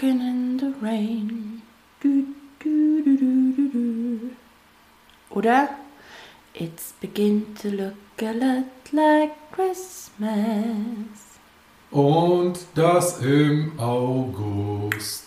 Walking in the rain. Du, du, du. Oder? It's begin to look a lot like Christmas. Und das im August.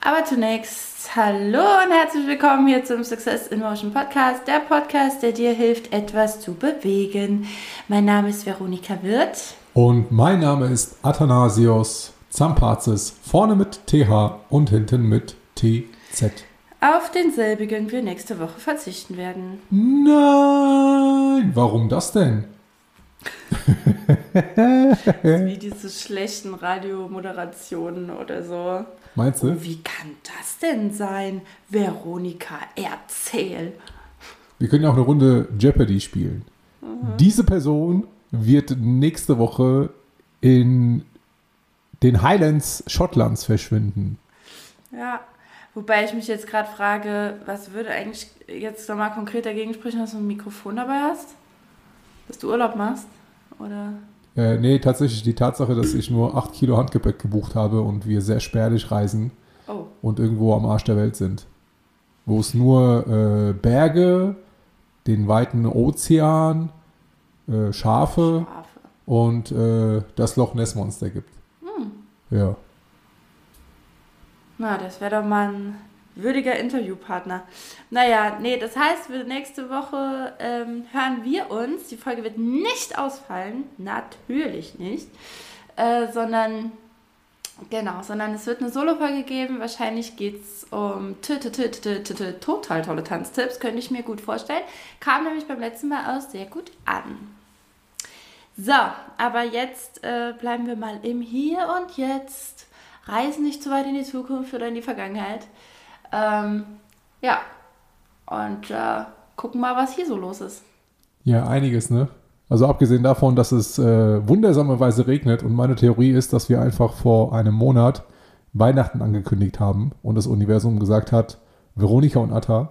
Aber zunächst, hallo und herzlich willkommen hier zum Success in Motion Podcast, der Podcast, der dir hilft, etwas zu bewegen. Mein Name ist Veronika Wirth. Und mein Name ist Athanasios Zampazis, vorne mit TH und hinten mit TZ. Auf denselbigen wir nächste Woche verzichten werden. Nein, warum das denn? Wie diese schlechten Radiomoderationen oder so. Meinst du? Wie kann das denn sein? Veronika, erzähl. Wir können ja auch eine Runde Jeopardy spielen. Diese Person wird nächste Woche in den Highlands Schottlands verschwinden. Ja, wobei ich mich jetzt gerade frage, was würde eigentlich jetzt nochmal konkret dagegen sprechen, dass du ein Mikrofon dabei hast? Dass du Urlaub machst? Oder? Äh, nee, tatsächlich die Tatsache, dass ich nur 8 Kilo Handgepäck gebucht habe und wir sehr spärlich reisen Oh, und irgendwo am Arsch der Welt sind. Wo es nur äh, Berge, den weiten Ozean, äh, Schafe Schafe. und äh, das Loch Ness Monster gibt. Ja. Na, das wäre doch mal ein würdiger Interviewpartner. Naja, nee, das heißt, wir nächste Woche ähm, hören wir uns. Die Folge wird nicht ausfallen, natürlich nicht, äh, sondern genau, sondern es wird eine Solo-Folge geben. Wahrscheinlich geht es um total tolle Tanztipps, könnte ich mir gut vorstellen. Kam nämlich beim letzten Mal aus sehr gut an. So, aber jetzt äh, bleiben wir mal im Hier und Jetzt. Reisen nicht zu weit in die Zukunft oder in die Vergangenheit. Ähm, ja, und äh, gucken mal, was hier so los ist. Ja, einiges, ne? Also abgesehen davon, dass es äh, wundersamerweise regnet und meine Theorie ist, dass wir einfach vor einem Monat Weihnachten angekündigt haben und das Universum gesagt hat, Veronika und Atta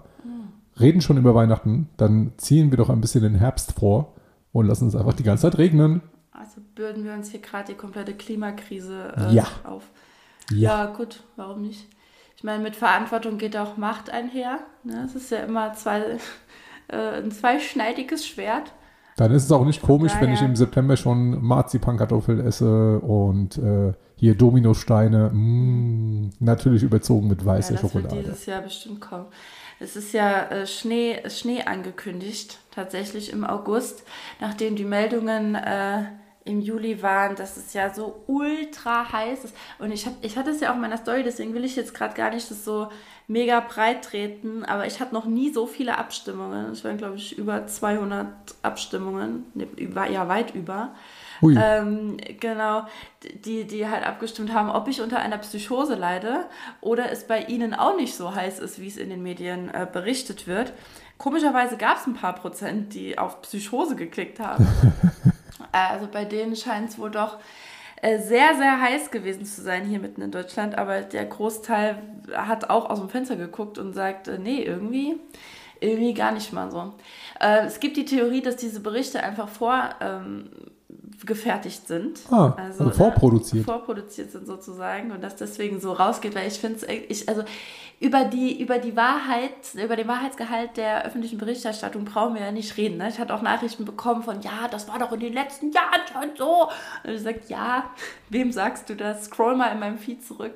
reden schon über Weihnachten, dann ziehen wir doch ein bisschen den Herbst vor und lassen es einfach die ganze Zeit regnen. Also bürden wir uns hier gerade die komplette Klimakrise äh, Ja. auf. Ja. gut, warum nicht? Ich meine, mit Verantwortung geht auch Macht einher. Ne? Es ist ja immer zwei, äh, ein zweischneidiges Schwert. Dann ist es auch nicht komisch, wenn ich daher- im September schon Marzipankartoffeln esse und äh, hier Dominosteine, mm, natürlich überzogen mit weißer ja, das wird Schokolade. dieses Jahr bestimmt kommen. Es ist ja äh, Schnee, Schnee angekündigt, tatsächlich im August, nachdem die Meldungen äh, im Juli waren, dass es ja so ultra heiß ist. Und ich, hab, ich hatte es ja auch in meiner Story, deswegen will ich jetzt gerade gar nicht das so mega breit treten, aber ich hatte noch nie so viele Abstimmungen. Es waren, glaube ich, über 200 Abstimmungen, ne, über, ja, weit über. Ähm, genau, die, die halt abgestimmt haben, ob ich unter einer Psychose leide oder es bei ihnen auch nicht so heiß ist, wie es in den Medien äh, berichtet wird. Komischerweise gab es ein paar Prozent, die auf Psychose geklickt haben. also bei denen scheint es wohl doch äh, sehr, sehr heiß gewesen zu sein hier mitten in Deutschland, aber der Großteil hat auch aus dem Fenster geguckt und sagt, äh, nee, irgendwie, irgendwie gar nicht mal so. Äh, es gibt die Theorie, dass diese Berichte einfach vor ähm, gefertigt sind. Ah, also vorproduziert. Äh, vorproduziert sind sozusagen und das deswegen so rausgeht, weil ich finde es, ich, also über die, über die Wahrheit, über den Wahrheitsgehalt der öffentlichen Berichterstattung brauchen wir ja nicht reden. Ne? Ich hatte auch Nachrichten bekommen von, ja, das war doch in den letzten Jahren schon so. Und ich sage, ja, wem sagst du das? Scroll mal in meinem Feed zurück.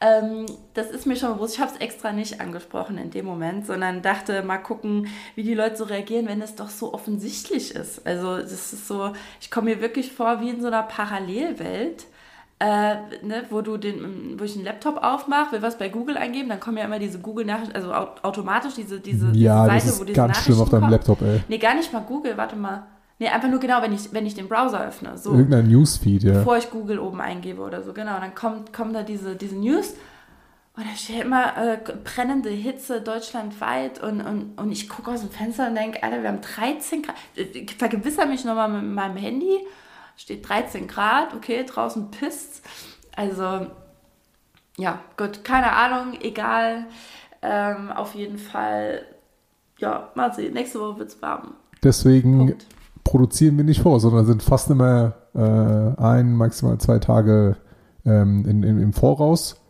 Ähm, das ist mir schon bewusst. Ich habe es extra nicht angesprochen in dem Moment, sondern dachte, mal gucken, wie die Leute so reagieren, wenn es doch so offensichtlich ist. Also das ist so, ich komme mir wirklich vor wie in so einer Parallelwelt. Äh, ne, wo du den, wo ich einen Laptop aufmache, will was bei Google eingeben, dann kommen ja immer diese Google-Nachrichten, also au automatisch diese, diese, ja, diese das Seite, ist wo diese ganz schlimm auf Nachrichten deinem kommen. Laptop, ey. Nee, gar nicht mal Google, warte mal. Nee, einfach nur genau, wenn ich, wenn ich den Browser öffne. So Irgendein Newsfeed, ja. bevor ich Google oben eingebe oder so, genau. Dann kommt, kommen da diese, diese News und da steht immer äh, brennende Hitze deutschlandweit und, und, und ich gucke aus dem Fenster und denke, Alter, wir haben 13 Grad. Ich vergewissere mich nochmal mit meinem Handy, steht 13 Grad, okay, draußen pisst. Also, ja, gut, keine Ahnung, egal. Ähm, auf jeden Fall, ja, mal sehen, nächste Woche wird es warm. Deswegen Punkt. Produzieren wir nicht vor, sondern sind fast immer äh, ein, maximal zwei Tage ähm, in, in, im Voraus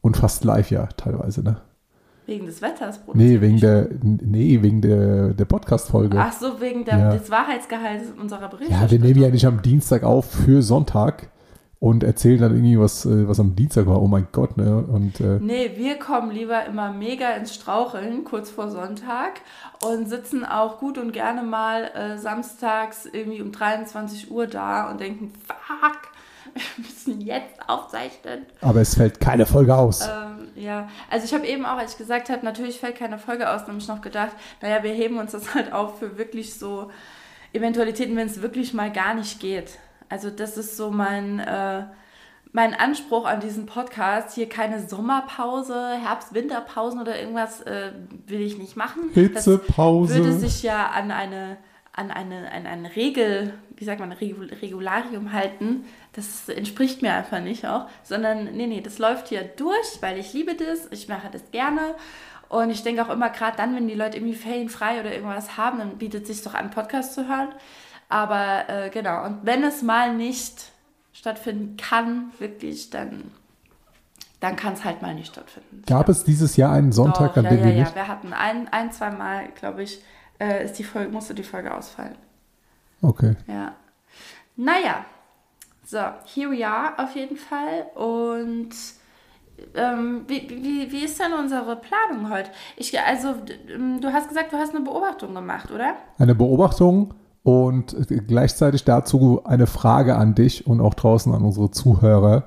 und fast live ja teilweise, ne? Wegen des Wetters, Bruder. Nee, wegen der, nee, wegen der, der Podcast-Folge. Ach so, wegen der, ja. des Wahrheitsgehalts unserer Berichte. Ja, wir nehmen ja nicht am Dienstag auf für Sonntag und erzählen dann irgendwie was, äh, was am Dienstag war. Oh mein Gott, ne? Und, äh, nee, wir kommen lieber immer mega ins Straucheln kurz vor Sonntag und sitzen auch gut und gerne mal äh, samstags irgendwie um 23 Uhr da und denken, fuck, wir müssen jetzt aufzeichnen. Aber es fällt keine Folge aus. Ähm, ja, also ich habe eben auch, als ich gesagt habe, natürlich fällt keine Folge aus, nämlich noch gedacht, naja, wir heben uns das halt auf für wirklich so Eventualitäten, wenn es wirklich mal gar nicht geht. Also das ist so mein, äh, mein Anspruch an diesen Podcast. Hier keine Sommerpause, Herbst-Winterpausen oder irgendwas äh, will ich nicht machen. Hitzepause. Das würde sich ja an eine, an eine, an eine Regel, wie sagt man, Regularium halten. Das entspricht mir einfach nicht auch. Sondern, nee, nee, das läuft hier durch, weil ich liebe das, ich mache das gerne. Und ich denke auch immer, gerade dann, wenn die Leute irgendwie ferienfrei oder irgendwas haben, dann bietet es sich doch an, Podcast zu hören. Aber äh, genau, und wenn es mal nicht stattfinden kann, wirklich, dann, dann kann es halt mal nicht stattfinden. Gab es dieses Jahr einen Sonntag, Doch, an dem ja, wir ja, nicht? Ja, wir hatten ein, ein zwei Mal, glaube ich, äh, ist die Folge, musste die Folge ausfallen. Okay. Ja. Naja, so, here we are auf jeden Fall. Und ähm, wie, wie, wie ist denn unsere Planung heute? Ich, also, du hast gesagt, du hast eine Beobachtung gemacht, oder? Eine Beobachtung und gleichzeitig dazu eine Frage an dich und auch draußen an unsere Zuhörer.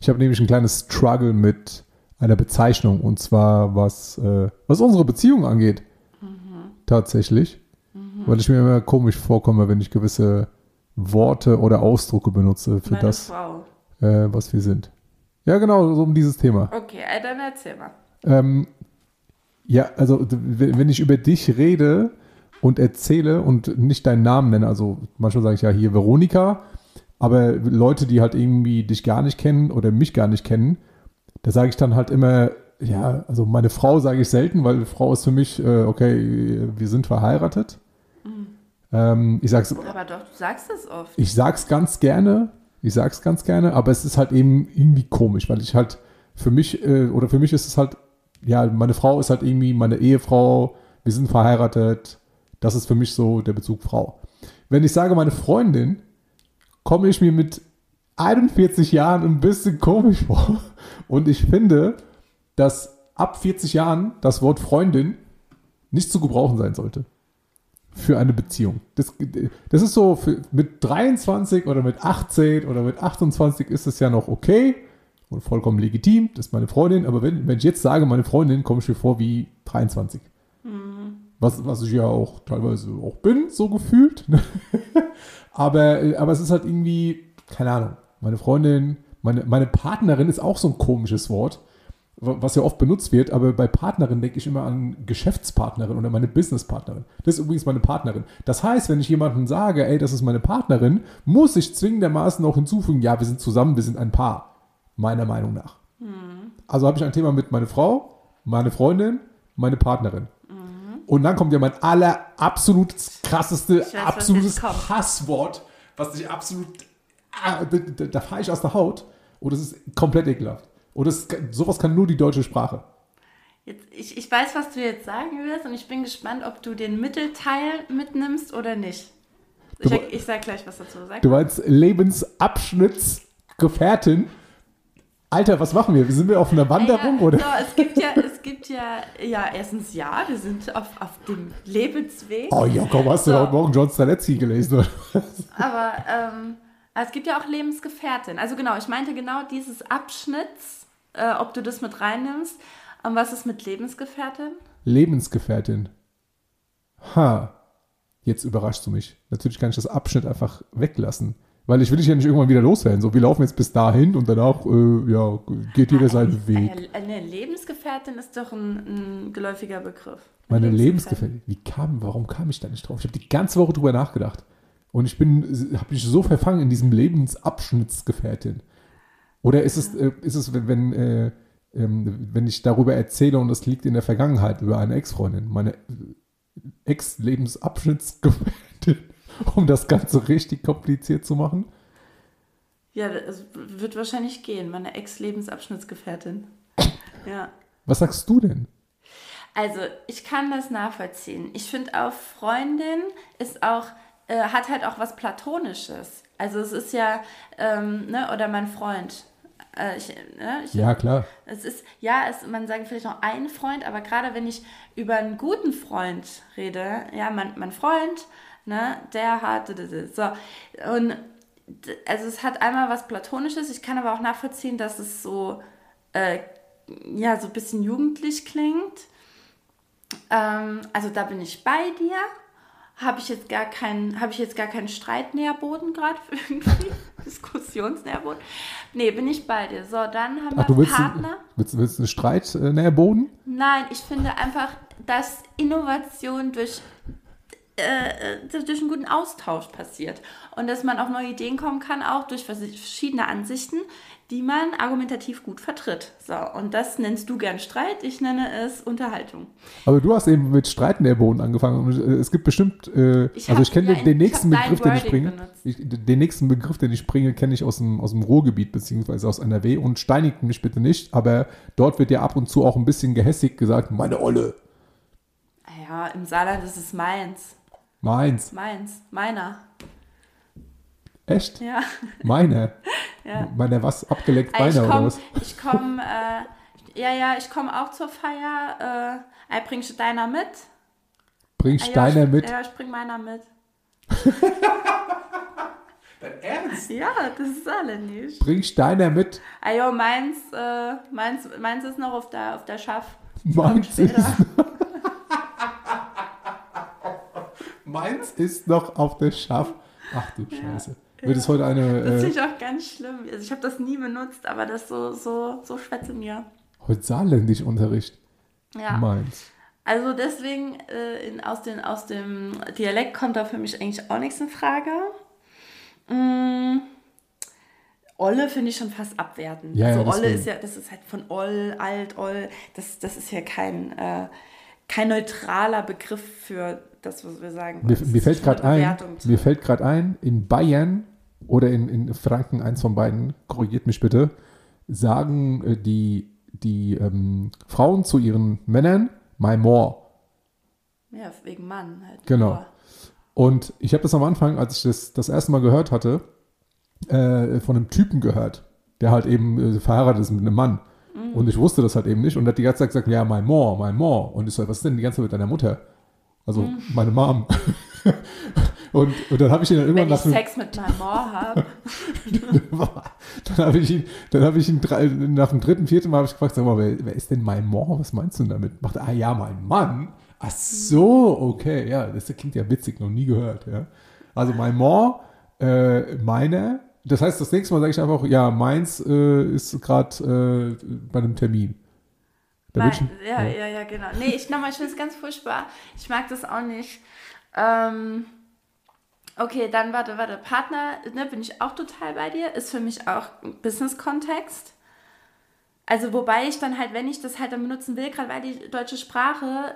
Ich habe nämlich ein kleines Struggle mit einer Bezeichnung und zwar was, äh, was unsere Beziehung angeht. Mhm. Tatsächlich. Mhm. Weil ich mir immer komisch vorkomme, wenn ich gewisse Worte oder Ausdrucke benutze für Meine das, äh, was wir sind. Ja, genau, so um dieses Thema. Okay, äh, dann erzähl mal. Ähm, ja, also wenn ich über dich rede, und erzähle und nicht deinen Namen nenne. Also manchmal sage ich ja hier Veronika, aber Leute, die halt irgendwie dich gar nicht kennen oder mich gar nicht kennen, da sage ich dann halt immer, ja, also meine Frau sage ich selten, weil Frau ist für mich, äh, okay, wir sind verheiratet. Mhm. Ähm, ich sag's, aber doch, du sagst es oft. Ich sag's ganz gerne, ich sag's ganz gerne, aber es ist halt eben irgendwie komisch, weil ich halt für mich, äh, oder für mich ist es halt, ja, meine Frau ist halt irgendwie meine Ehefrau, wir sind verheiratet, das ist für mich so der Bezug Frau. Wenn ich sage meine Freundin, komme ich mir mit 41 Jahren ein bisschen komisch vor. Und ich finde, dass ab 40 Jahren das Wort Freundin nicht zu gebrauchen sein sollte. Für eine Beziehung. Das, das ist so, für, mit 23 oder mit 18 oder mit 28 ist es ja noch okay und vollkommen legitim. Das ist meine Freundin. Aber wenn, wenn ich jetzt sage, meine Freundin, komme ich mir vor wie 23. Mhm. Was, was ich ja auch teilweise auch bin, so gefühlt. aber, aber es ist halt irgendwie, keine Ahnung, meine Freundin, meine, meine Partnerin ist auch so ein komisches Wort, was ja oft benutzt wird, aber bei Partnerin denke ich immer an Geschäftspartnerin oder meine Businesspartnerin. Das ist übrigens meine Partnerin. Das heißt, wenn ich jemandem sage, ey, das ist meine Partnerin, muss ich zwingendermaßen auch hinzufügen, ja, wir sind zusammen, wir sind ein Paar. Meiner Meinung nach. Hm. Also habe ich ein Thema mit meiner Frau, meine Freundin, meine Partnerin. Und dann kommt ja mein aller absolut krasseste, weiß, absolutes Hasswort, was ich absolut, ah, da, da fahre ich aus der Haut. Und es ist komplett ekelhaft. Und das, sowas kann nur die deutsche Sprache. Jetzt, ich, ich weiß, was du jetzt sagen wirst und ich bin gespannt, ob du den Mittelteil mitnimmst oder nicht. Ich, ich sag gleich was dazu. Sag du meinst Lebensabschnittsgefährtin? Alter, was machen wir? Sind wir auf einer Wanderung? Ja, oder? So, es gibt ja, es gibt ja, ja, erstens ja, wir sind auf, auf dem Lebensweg. Oh ja, komm, hast du so. heute Morgen John Straletzky gelesen? Oder? Aber ähm, es gibt ja auch Lebensgefährtin. Also genau, ich meinte genau dieses Abschnitts, äh, ob du das mit reinnimmst. Und was ist mit Lebensgefährtin? Lebensgefährtin. Ha, jetzt überraschst du mich. Natürlich kann ich das Abschnitt einfach weglassen. Weil ich will dich ja nicht irgendwann wieder loswerden. So, wir laufen jetzt bis dahin und danach äh, ja, geht jeder seinen Weg. Eine Lebensgefährtin ist doch ein, ein geläufiger Begriff. Meine Lebensgefährtin. Wie kam, warum kam ich da nicht drauf? Ich habe die ganze Woche drüber nachgedacht. Und ich bin, habe mich so verfangen in diesem Lebensabschnittsgefährtin. Oder ist es, äh, ist es, wenn, äh, ähm, wenn ich darüber erzähle und das liegt in der Vergangenheit über eine Ex-Freundin, meine Ex-Lebensabschnittsgefährtin. um das Ganze richtig kompliziert zu machen. Ja, das wird wahrscheinlich gehen. Meine Ex-Lebensabschnittsgefährtin. Ja. Was sagst du denn? Also, ich kann das nachvollziehen. Ich finde auch, Freundin ist auch, äh, hat halt auch was Platonisches. Also, es ist ja, ähm, ne, oder mein Freund. Äh, ich, ne, ich, Ja, klar. Es ist, ja, es, man sagt vielleicht noch einen Freund, aber gerade wenn ich über einen guten Freund rede, ja, mein, mein Freund, ne, der hat, so, und also es hat einmal was Platonisches, ich kann aber auch nachvollziehen, dass es so, äh, ja, so ein bisschen jugendlich klingt. Ähm, also da bin ich bei dir. Habe ich jetzt gar keinen, habe ich jetzt gar keinen Streitnährboden gerade irgendwie? Diskussionsnährboden? Nee, bin ich bei dir. So, dann haben Ach, du wir willst, Partner. willst, willst einen Streit äh, Nährboden? Nein, ich finde einfach, dass Innovation durch, äh, äh, durch einen guten Austausch passiert. Und dass man auf neue Ideen kommen kann, auch durch vers- verschiedene Ansichten, die man argumentativ gut vertritt. So, und das nennst du gern Streit, ich nenne es Unterhaltung. Aber du hast eben mit Streitnährboden angefangen. Und äh, es gibt bestimmt, äh, Ich also ich kenne den, den nächsten Begriff, den ich bringe. Ich, den nächsten Begriff, den ich bringe, kenne ich aus dem, aus dem Ruhrgebiet, beziehungsweise aus NRW. Und steinigt mich bitte nicht, aber dort wird ja ab und zu auch ein bisschen gehässig gesagt, meine Olle, Ja, im Saarland ist es meins. Meins. Meins. Meiner. Echt? Ja. Meine. Ja. Meine was? Abgeleckt Ich Beine oder komme, was? ich komm, äh, ja, ja, ich komme auch zur Feier. Äh, ich bring deiner mit. Bring Ah, ja, Steiner ich, mit. Ja, ich bring meiner mit. Ernst? Ja, das ist saarländisch. Bring Steiner mit. Ah, jo, meins, äh, meins, meins ist noch auf der, auf der Schaff. Meins ist, meins ist noch auf der Schaff. Ach du Scheiße. Wird es heute eine. Das Äh, finde ich auch ganz schlimm. Also ich habe das nie benutzt, aber das so, so, so schwätze mir. heute saarländisch Unterricht. Ja. Meins. Also deswegen, äh, in, aus, den, aus dem Dialekt kommt da für mich eigentlich auch nichts in Frage. Mm, Olle finde ich schon fast abwertend. Ja, ja, also Olle deswegen. ist ja, das ist halt von Oll, Alt, Oll, das, das ist ja kein, äh, kein neutraler Begriff für das, was wir sagen. Mir, mir fällt gerade ein, mir fällt gerade ein, in Bayern oder in, in Franken, eins von beiden, korrigiert mich bitte, sagen äh, die, die ähm, Frauen zu ihren Männern, my more. Ja, wegen Mann halt. Genau. Und ich habe das am Anfang, als ich das das erste Mal gehört hatte, äh, von einem Typen gehört, der halt eben äh, verheiratet ist mit einem Mann. Mhm. Und ich wusste das halt eben nicht und hat die ganze Zeit gesagt, ja, my more, my more. Und ich so, was ist denn die ganze Zeit mit deiner Mutter? Also Mhm. meine Mom. und, und dann habe ich ihn dann irgendwann Wenn ich nach Sex mit meinem Moor habe. dann habe ich ihn, dann habe ich ihn drei, nach dem dritten, vierten Mal habe ich gefragt, sag mal, wer, wer ist denn mein More? Was meinst du denn damit? Macht, er, ah ja, mein Mann. Ach so, okay, ja, das klingt ja witzig, noch nie gehört, ja. Also mein More, äh, meiner, das heißt, das nächste Mal sage ich einfach, ja, meins äh, ist gerade äh, bei einem Termin. Nein, ja, ja, ja, genau. Nee, ich nochmal, ich finde es ganz furchtbar. Ich mag das auch nicht. Ähm, okay, dann warte, warte. Partner, ne, bin ich auch total bei dir. Ist für mich auch ein Business-Kontext. Also, wobei ich dann halt, wenn ich das halt dann benutzen will, gerade weil die deutsche Sprache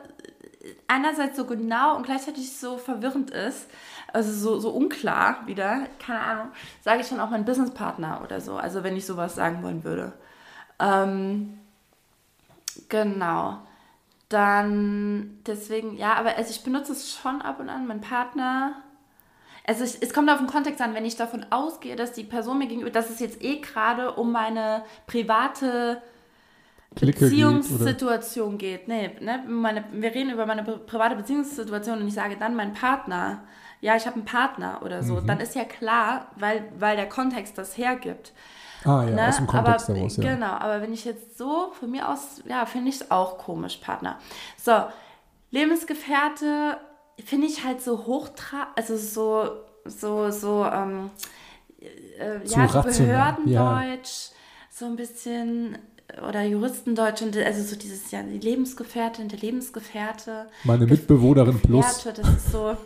einerseits so genau und gleichzeitig so verwirrend ist, also so, so unklar wieder, keine Ahnung, sage ich dann auch mein Businesspartner oder so, also wenn ich sowas sagen wollen würde. Ähm, genau. Dann, deswegen, ja, aber also ich benutze es schon ab und an, mein Partner. Also ich, es kommt auf den Kontext an, wenn ich davon ausgehe, dass die Person mir gegenüber, dass es jetzt eh gerade um meine private Clique geht? Beziehungssituation geht. Nee, ne, meine, wir reden über meine pri- private Beziehungssituation und ich sage dann mein Partner. Ja, ich habe einen Partner oder so. Mhm. Dann ist ja klar, weil, weil der Kontext das hergibt. Ah ja, Ne? aus dem Kontext aber, heraus, ja. Genau, aber wenn ich jetzt so von mir aus, ja, finde ich es auch komisch, Partner. So, Lebensgefährte finde ich halt so hochtra, also so, so, so, ähm, äh, ja, so Behördendeutsch, so ein bisschen, oder Juristendeutsch, und also so dieses, ja, die Lebensgefährtin, der Lebensgefährte. Meine Mitbewohnerin plus. Gefährte, das ist so,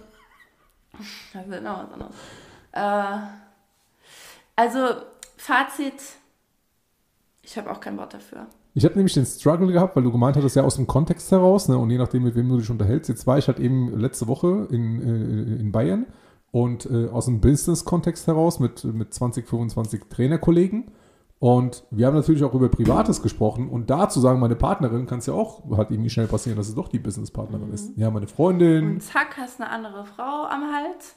das ist noch was anderes. Äh, also, Fazit, ich habe auch kein Wort dafür. Ich habe nämlich den Struggle gehabt, weil du gemeint hattest, ja aus dem Kontext heraus, ne, und je nachdem, mit wem du dich unterhältst. Jetzt war ich halt eben letzte Woche in, äh, in Bayern und äh, aus dem Business-Kontext heraus mit, mit 20, 25 Trainerkollegen. Und wir haben natürlich auch über Privates gesprochen. Und da zu sagen, meine Partnerin kann es ja auch, hat irgendwie schnell passieren, dass es doch die Businesspartnerin ist. Ja, meine Freundin. Und zack, hast eine andere Frau am Hals.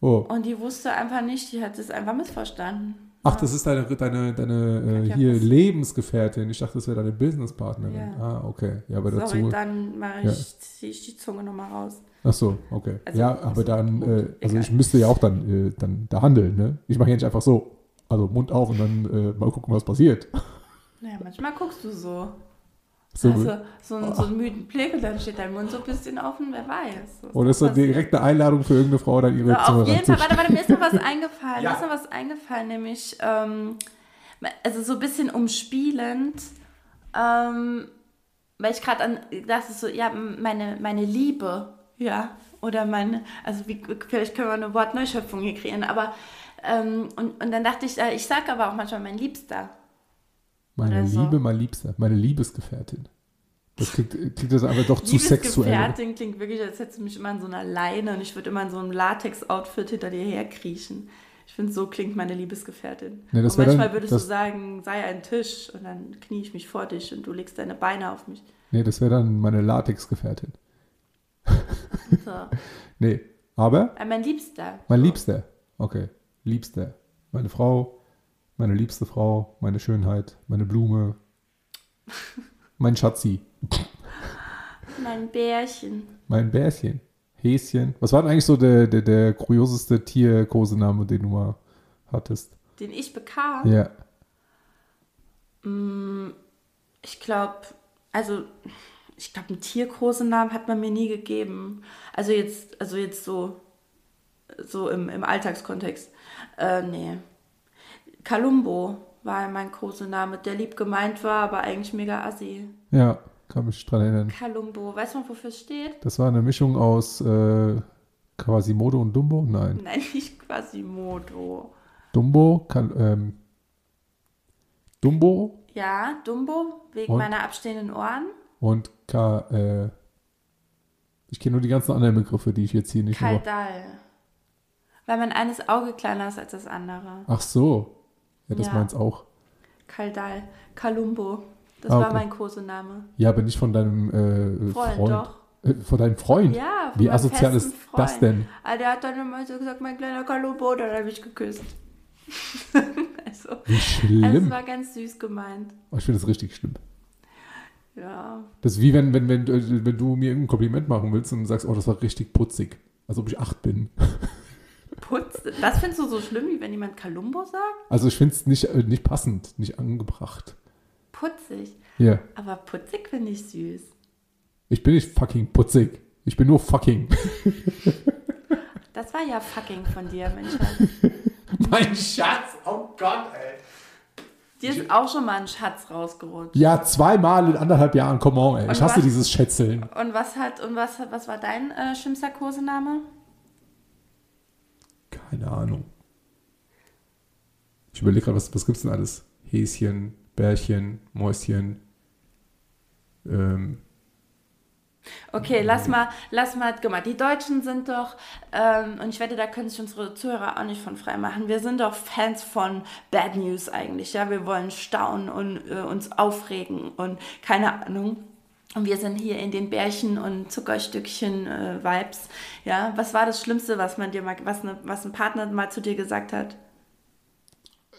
Oh. Und die wusste einfach nicht, die hat es einfach missverstanden. Ach, das ist deine, deine, deine äh, hier. Lebensgefährtin. Ich dachte, das wäre deine Businesspartnerin. Ja. Ah, okay. Ja, aber Sorry, dazu. dann mache Ja. ich, ziehe ich die Zunge nochmal raus. Ach so, okay. Also, ja, aber dann, äh, also egal. ich müsste ja auch dann, äh, dann da handeln, ne? Ich mache ja nicht einfach so, also Mund auf und dann äh, mal gucken, was passiert. Naja, manchmal guckst du so. So, also, so, einen, so einen müden Blick und dann steht dein Mund so ein bisschen offen, wer weiß. oder ist das passiert. direkt eine Einladung für irgendeine Frau, dann ihre So, auf jeden Fall, warte, warte, mir ist noch was eingefallen. Ja. Mir ist noch was eingefallen, nämlich, ähm, also so ein bisschen umspielend, ähm, weil ich gerade an, das ist so, ja, meine, meine Liebe, ja, oder meine, also wie, vielleicht können wir eine Wortneuschöpfung hier kreieren, aber, ähm, und, und dann dachte ich, äh, ich sage aber auch manchmal mein Liebster. Meine oder so. Liebe, mein Liebster, meine Liebesgefährtin. Das klingt, klingt das einfach doch zu sexuell. Liebesgefährtin klingt wirklich, als hättest du mich immer in so einer Leine und ich würde immer in so einem Latex-Outfit hinter dir herkriechen. Ich finde, so klingt meine Liebesgefährtin. Nee, das und wär dann- manchmal würdest du sagen, sei ein Tisch und dann knie ich mich vor dich und du legst deine Beine auf mich. Nee, das wäre dann meine Latexgefährtin. So. Nee, aber Äh, mein Liebster. mein. Liebster. Okay, Liebster. Meine Frau, meine liebste Frau, meine Schönheit, meine Blume, mein Schatzi, Mein Bärchen. mein Bärchen, Häschen. Was war denn eigentlich so der, der, der kurioseste Tierkosename, den du mal hattest? Den ich bekam. Ja. Ich glaube, also ich glaube, einen Tierkosenamen hat man mir nie gegeben. Also jetzt, also jetzt so, so im, im Alltagskontext. Äh, nee. Kalumbo war mein Kosename, der lieb gemeint war, aber eigentlich mega assi. Ja, kann mich dran erinnern. Kalumbo, weißt du, wofür es steht? Das war eine Mischung aus äh, Quasimodo und Dumbo? Nein. Nein, nicht Quasimodo. Dumbo, kann, ähm, Dumbo Ja, Dumbo, wegen Und? meiner abstehenden Ohren. und Ka, äh, ich kenne nur die ganzen anderen Begriffe, die ich jetzt hier nicht mehr. Kaldal. Weil mein eines Auge kleiner ist als das andere. Ach so. Ja, das Ja. meint's auch. Kaldal. Kalumbo. Das Ah, war okay. mein Kosename. Ja, aber nicht von deinem äh, Freund, Freund. doch. Äh, von deinem Freund? Ja, von Wie asozial ist das Freund. denn? Ah, der hat dann immer so gesagt, mein kleiner Kalumbo, dann habe ich geküsst. also, Wie also, schlimm. es war ganz süß gemeint. Oh, ich finde das richtig schlimm. Ja. Das ist wie wenn, wenn, wenn, äh, wenn du mir irgendein Kompliment machen willst und sagst, oh, das war richtig putzig. Als ob ich acht bin. Putz. Das findest du so schlimm, wie wenn jemand Kalumbo sagt? Also ich finde es nicht, äh, nicht passend, nicht angebracht. Putzig. Ja. Aber putzig finde ich süß. Ich bin nicht fucking putzig. Ich bin nur fucking. Das war ja fucking von dir, Mensch. Schatz. mein Schatz, oh Gott, ey. Dir ist auch schon mal ein Schatz rausgerutscht. Ja, zweimal in anderthalb Jahren, come on, ey. Ich Und hasse was- dieses Schätzeln. Und was hat und was, was war dein äh, schlimmster Kosename? Keine Ahnung. Ich überlege gerade, was, was gibt's denn alles? Häschen, Bärchen, Mäuschen. Ähm, Okay, lass mal, lass mal, guck mal, die Deutschen sind doch, ähm, und ich wette, da können sich unsere Zuhörer auch nicht von frei machen. Wir sind doch Fans von Bad News eigentlich, ja. Wir wollen staunen und äh, uns aufregen und keine Ahnung. Und wir sind hier in den Bärchen und Zuckerstückchen äh, Vibes, ja. Was war das Schlimmste, was man dir mal, was, ne, was ein Partner mal zu dir gesagt hat?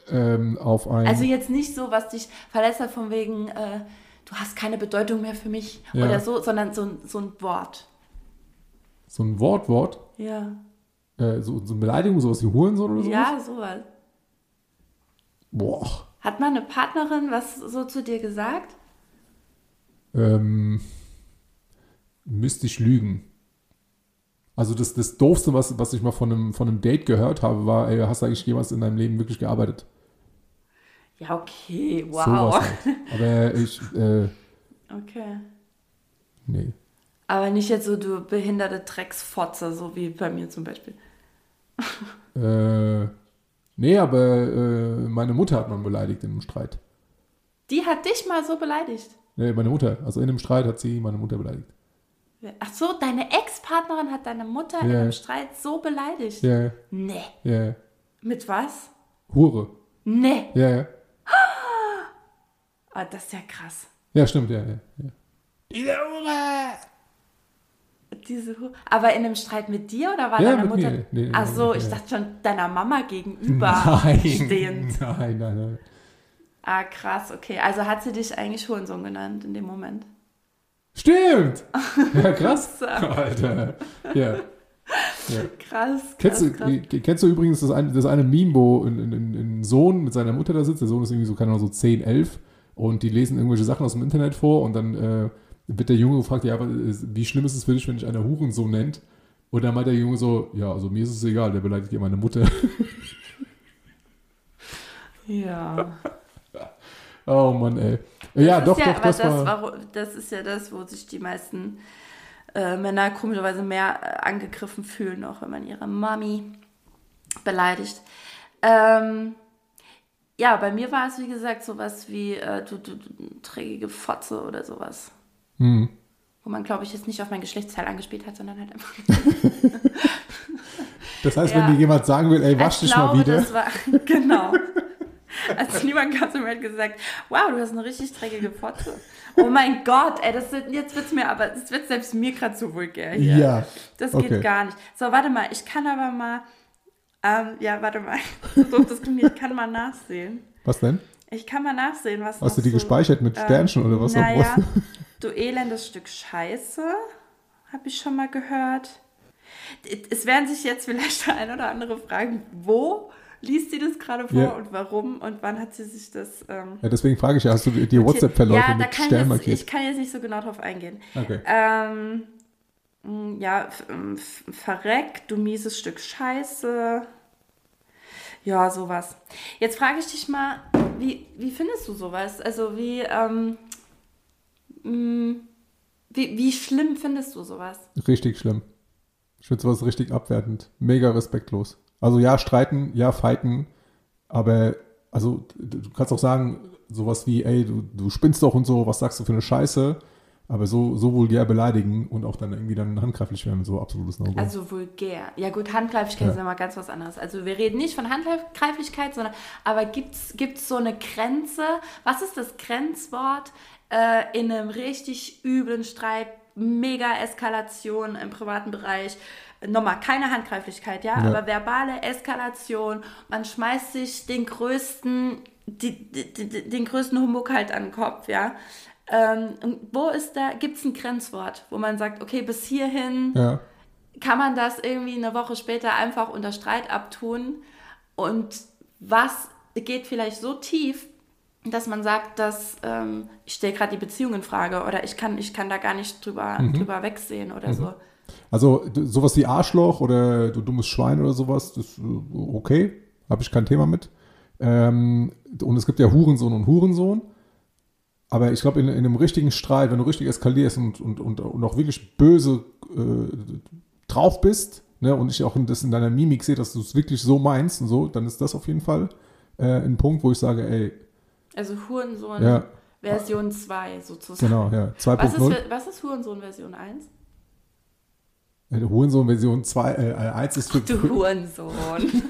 ähm, auf ein. Also jetzt nicht so, was dich verletzt hat, von wegen, äh, du hast keine Bedeutung mehr für mich Ja. oder so, sondern so, ein- so ein Wort. so ein Wortwort, Ja. äh, so, so eine Beleidigung, sowas wie Hurensohn oder so. Ja, sowas. Boah. Hat mal eine Partnerin was so zu dir gesagt? Ähm, müsste ich lügen. Also das, das Doofste, was, was ich mal von einem, von einem Date gehört habe, war, ey, hast du eigentlich jemals in deinem Leben wirklich gearbeitet? Ja, okay, wow. Halt. Aber ich, äh, Okay. nee. Aber nicht jetzt so, du behinderte Drecksfotze, so wie bei mir zum Beispiel. Äh, nee, aber äh, meine Mutter hat man beleidigt in einem Streit. Die hat dich mal so beleidigt. Nee, meine Mutter. Also in einem Streit hat sie meine Mutter beleidigt. Ach so, deine Ex-Partnerin hat deine Mutter in Ja. einem Streit so beleidigt. Ja, ja, Nee. ja. Mit was? Hure. Nee. Ja, ja. Ah, das ist ja krass. Ja, stimmt, ja, ja. ja. Diese Hu Aber in einem Streit mit dir oder war Ja, deine mit Mutter? mir. Nee, nee, Ach so, ich ja. dachte schon deiner Mama gegenüber stehend. Nein, nein, nein. Ah, krass, okay. Also hat sie dich eigentlich Hurensohn genannt in dem Moment. Stimmt! Ja, krass. Alter. Ja. ja. Krass, krass, Kennst, du, krass. kennst du übrigens das eine, das eine Meme, wo ein, ein, ein Sohn mit seiner Mutter da sitzt? Der Sohn ist irgendwie so, keine Ahnung, so 10, 11 und die lesen irgendwelche Sachen aus dem Internet vor und dann äh, wird der Junge gefragt, ja, aber äh, wie schlimm ist es für dich, wenn dich einer Hurensohn nennt? Und dann meint der Junge so, ja, also mir ist es egal, der beleidigt ja meine Mutter. Ja. oh Mann, ey. Ja, Das doch, ja, doch, das, das, war... das ist ja das, wo sich die meisten äh, Männer komischerweise mehr äh, angegriffen fühlen, auch wenn man ihre Mami beleidigt. Ähm, ja, bei mir war es, wie gesagt, sowas wie äh, du, du, du trägige Fotze oder sowas. Hm. Wo man, glaube ich, jetzt nicht auf mein Geschlechtsteil angespielt hat, sondern halt einfach. Das heißt, Ja. wenn dir jemand sagen will, ey, wasch ich dich mal glaube, wieder. das war. Genau. Also niemand kam zu mir und hat gesagt, wow, du hast eine richtig dreckige Fotze. Oh mein Gott, ey, das wird, jetzt wird's mir aber, das wird selbst mir gerade zu vulgär hier. Ja. Das okay. geht gar nicht. So, warte mal, ich kann aber mal, ähm, ja, warte mal, so doof das klingt, ich kann mal nachsehen. Was denn? Ich kann mal nachsehen, was Hast du die so, gespeichert mit ähm, Sternchen oder was? Naja, du elendes Stück Scheiße, habe ich schon mal gehört. Es werden sich jetzt vielleicht der ein oder andere fragen, wo liest sie das gerade vor Ja. und warum und wann hat sie sich das ähm, Ja, deswegen frage ich ja, hast du dir WhatsApp-Verläufe ja, mit kann Stern jetzt, markiert? ich kann jetzt nicht so genau drauf eingehen. Okay. Ähm, mh, ja, ähm, verreck, du mieses Stück Scheiße. Ja, sowas. Jetzt frage ich dich mal, wie, wie findest du sowas? Also wie, ähm, mh, wie, wie schlimm findest du sowas? Richtig schlimm. Ich finde sowas richtig abwertend. Mega respektlos. Also ja, streiten, ja, fighten, aber also du kannst auch sagen, sowas wie, ey, du, du spinnst doch und so, was sagst du für eine Scheiße? Aber so, so vulgär beleidigen und auch dann irgendwie dann handgreiflich werden, so absolutes No-Go. Also vulgär. Ja gut, Handgreiflichkeit Ja. ist immer ganz was anderes. Also wir reden nicht von Handgreiflichkeit, sondern aber gibt's gibt's so eine Grenze? Was ist das Grenzwort äh, in einem richtig üblen Streit, mega Eskalation im privaten Bereich? Nochmal, keine Handgreiflichkeit, ja, Ja. aber verbale Eskalation. Man schmeißt sich den größten, die, die, die, den größten Humbug halt an den Kopf, ja. Ähm, und wo ist da, gibt es ein Grenzwort, wo man sagt, okay, bis hierhin ja. kann man das irgendwie eine Woche später einfach unter Streit abtun? Und was geht vielleicht so tief, dass man sagt, dass ähm, ich stelle gerade die Beziehung in Frage oder ich kann, ich kann da gar nicht drüber, drüber wegsehen oder so. Also sowas wie Arschloch oder du dummes Schwein oder sowas, das ist äh, okay, habe ich kein Thema mit. Ähm, und es gibt ja Hurensohn und Hurensohn. Aber ich glaube, in, in einem richtigen Streit, wenn du richtig eskalierst und, und, und, und auch wirklich böse äh, drauf bist, ne, und ich auch in, das in deiner Mimik sehe, dass du es wirklich so meinst und so, dann ist das auf jeden Fall äh, ein Punkt, wo ich sage, ey, Also Hurensohn ja, Version 2 sozusagen. genau, ja, Was ist, 2.0. was ist Hurensohn Version 1? Äh, Hurensohn-Version 2, äh, 1 ist für, Du Hurensohn.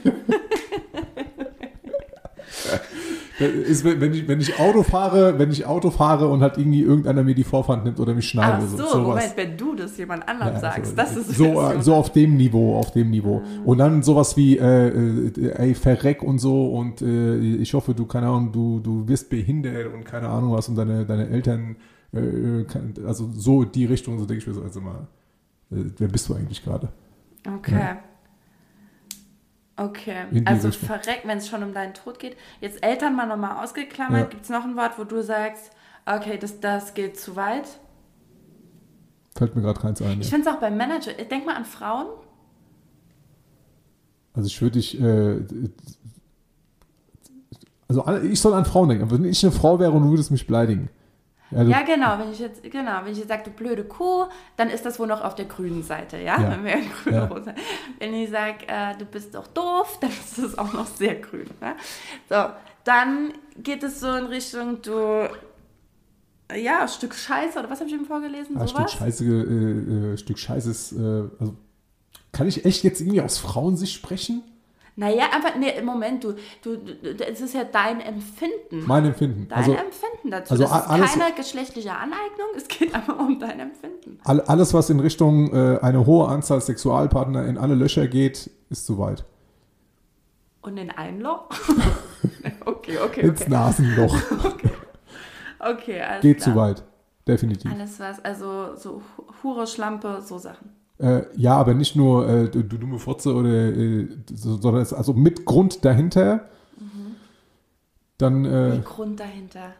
Ist, wenn, ich, wenn ich Auto fahre, wenn ich Auto fahre und halt irgendwie irgendeiner mir die Vorfahrt nimmt oder mich schneidet Ach oder so, so. Moment, wenn du das jemand anderem Ja, sagst, so, das ist so, Version äh, so auf dem Niveau, auf dem Niveau. Und dann sowas wie, äh, äh, ey, verreck und so und äh, ich hoffe, du, keine Ahnung, du, du wirst behindert und keine Ahnung was und deine, deine Eltern, äh, also so die Richtung, so denke ich mir so, also mal, äh, wer bist du eigentlich gerade? Okay. Okay. In die Also Richtung. verreck, wenn es schon um deinen Tod geht. Jetzt Eltern mal nochmal ausgeklammert. Ja. Gibt es noch ein Wort, wo du sagst, okay, das, das geht zu weit? Fällt mir gerade keins ein. Ich Ja. finde es auch beim Manager. Denk mal an Frauen. Also ich würde dich, äh, also ich soll an Frauen denken, aber wenn ich eine Frau wäre und du würdest mich beleidigen. Ja, du, Ja, genau. Wenn ich jetzt, genau, wenn ich jetzt sage, du blöde Kuh, dann ist das wohl noch auf der grünen Seite, ja? Ja. Wenn, wir grün Ja. rosa. wenn ich sage, äh, du bist doch doof, dann ist das auch noch sehr grün. Ja? So, dann geht es so in Richtung, du Ja, Stück Scheiße, oder was habe ich eben vorgelesen? Ah, Stück Scheiße, äh, äh, Stück Scheiße ist, äh, also kann ich echt jetzt irgendwie aus Frauensicht sprechen? Naja, einfach, nee, im Moment, du, du, es ist ja dein Empfinden. Mein Empfinden. Dein also, Empfinden dazu. Also das ist alles, keine geschlechtliche Aneignung, es geht einfach um dein Empfinden. Alles, was in Richtung äh, eine hohe Anzahl Sexualpartner in alle Löcher geht, ist zu weit. Und in ein Loch? okay, okay. Ins okay. Nasenloch. okay. Okay, alles Geht klar. zu weit. Definitiv. Alles was, also so Hure, Schlampe, so Sachen. Äh, ja, aber nicht nur äh, du, du dumme Fotze oder äh, sondern es, also mit Grund dahinter. Mhm. Dann. Äh, mit Grund dahinter.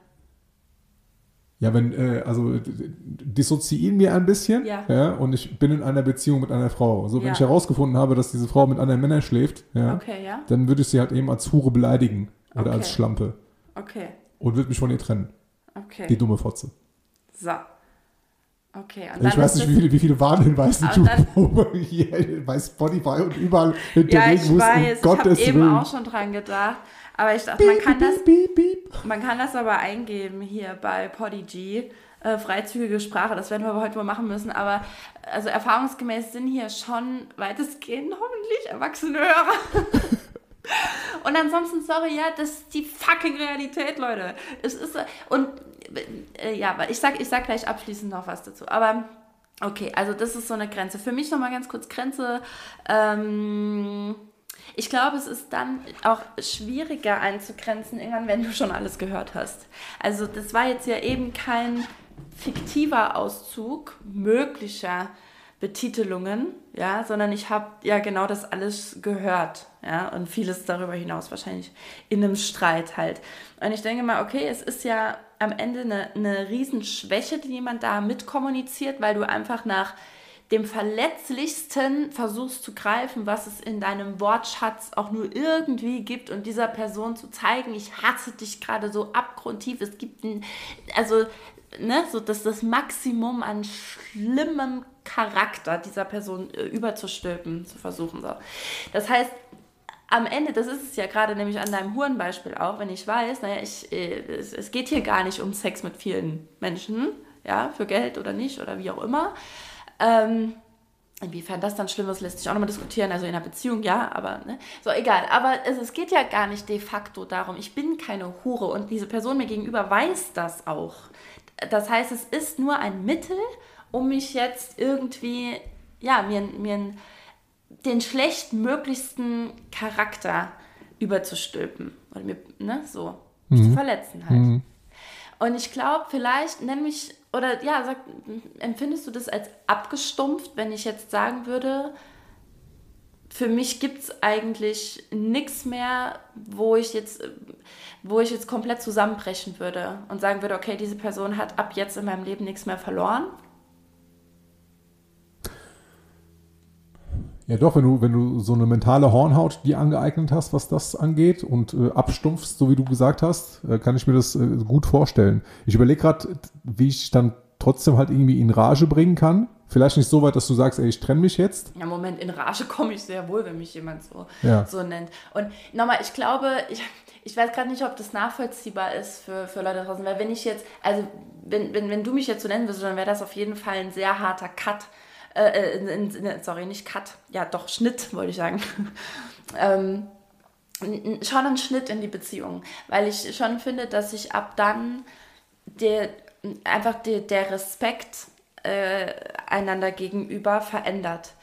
Ja, wenn, äh, also dissoziieren mir ein bisschen, ja. ja. und ich bin in einer Beziehung mit einer Frau. So, wenn ja. ich herausgefunden habe, dass diese Frau mit anderen Männern schläft, ja, okay, ja. dann würde ich sie halt eben als Hure beleidigen oder okay. als Schlampe. Okay. Und würde mich von ihr trennen. Okay. Die dumme Fotze. So. Okay, und ich weiß nicht, wie viele, wie viele Warnhinweise du hier bei Spotify und überall hinterlegen ja, musst. Weiß, um Gottes ich habe eben auch schon dran gedacht. Aber ich dachte, man kann das, beep, beep. man kann das aber eingeben hier bei Podigy. Äh, freizügige Sprache, das werden wir aber heute mal machen müssen. Aber also erfahrungsgemäß sind hier schon weitestgehend hoffentlich erwachsene Hörer. Und ansonsten, sorry, ja, das ist die fucking Realität, Leute. Es ist, und äh, ja, ich sag, ich sag gleich abschließend noch was dazu. Aber okay, also das ist so eine Grenze. Für mich nochmal ganz kurz Grenze. Ähm, ich glaube, es ist dann auch schwieriger einzugrenzen, irgendwann, wenn du schon alles gehört hast. Also das war jetzt ja eben kein fiktiver Auszug möglicher Betitelungen, ja, sondern ich habe ja genau das alles gehört, ja, und vieles darüber hinaus wahrscheinlich in einem Streit halt. Und ich denke mal, okay, es ist ja am Ende eine, eine Riesenschwäche, die jemand da mitkommuniziert, weil du einfach nach dem Verletzlichsten versuchst zu greifen, was es in deinem Wortschatz auch nur irgendwie gibt und dieser Person zu zeigen, ich hasse dich gerade so abgrundtief. Es gibt ein, also ne, so dass das Maximum an schlimmem Charakter dieser Person äh, überzustülpen, zu versuchen. So. Das heißt, am Ende, das ist es ja gerade nämlich an deinem Hurenbeispiel auch, wenn ich weiß, naja, ich, äh, es, es, geht hier gar nicht um Sex mit vielen Menschen, ja, für Geld oder nicht oder wie auch immer. Ähm, Inwiefern das dann schlimm ist, lässt sich auch nochmal diskutieren. Also in einer Beziehung, ja, aber ne? so egal. Aber es, es, geht ja gar nicht de facto darum, ich bin keine Hure und diese Person mir gegenüber weiß das auch. Das heißt, es ist nur ein Mittel, um mich jetzt irgendwie, ja, mir, mir den schlechtmöglichsten Charakter überzustülpen. Oder mir, ne, so, mhm. zu verletzen halt. Mhm. Und ich glaube, vielleicht nenn mich, oder ja, sag, empfindest du das als abgestumpft, wenn ich jetzt sagen würde, für mich gibt es eigentlich nichts mehr, wo ich jetzt, wo ich jetzt komplett zusammenbrechen würde und sagen würde, okay, diese Person hat ab jetzt in meinem Leben nichts mehr verloren. Ja, doch, wenn du, wenn du so eine mentale Hornhaut dir angeeignet hast, was das angeht und äh, abstumpfst, so wie du gesagt hast, äh, kann ich mir das äh, gut vorstellen. Ich überlege gerade, wie ich dann trotzdem halt irgendwie in Rage bringen kann. Vielleicht nicht so weit, dass du sagst, ey, ich trenne mich jetzt. Ja, Moment, in Rage komme ich sehr wohl, wenn mich jemand so, ja. so nennt. Und nochmal, ich glaube, ich, ich weiß gerade nicht, ob das nachvollziehbar ist für, für Leute draußen, weil wenn ich jetzt, also wenn, wenn, wenn du mich jetzt so nennen würdest, dann wäre das auf jeden Fall ein sehr harter Cut. Äh, in, in, in, sorry, nicht Cut, ja doch, Schnitt, wollte ich sagen. ähm, schon ein Schnitt in die Beziehung, weil ich schon finde, dass sich ab dann der, einfach der, der Respekt äh, einander gegenüber verändert.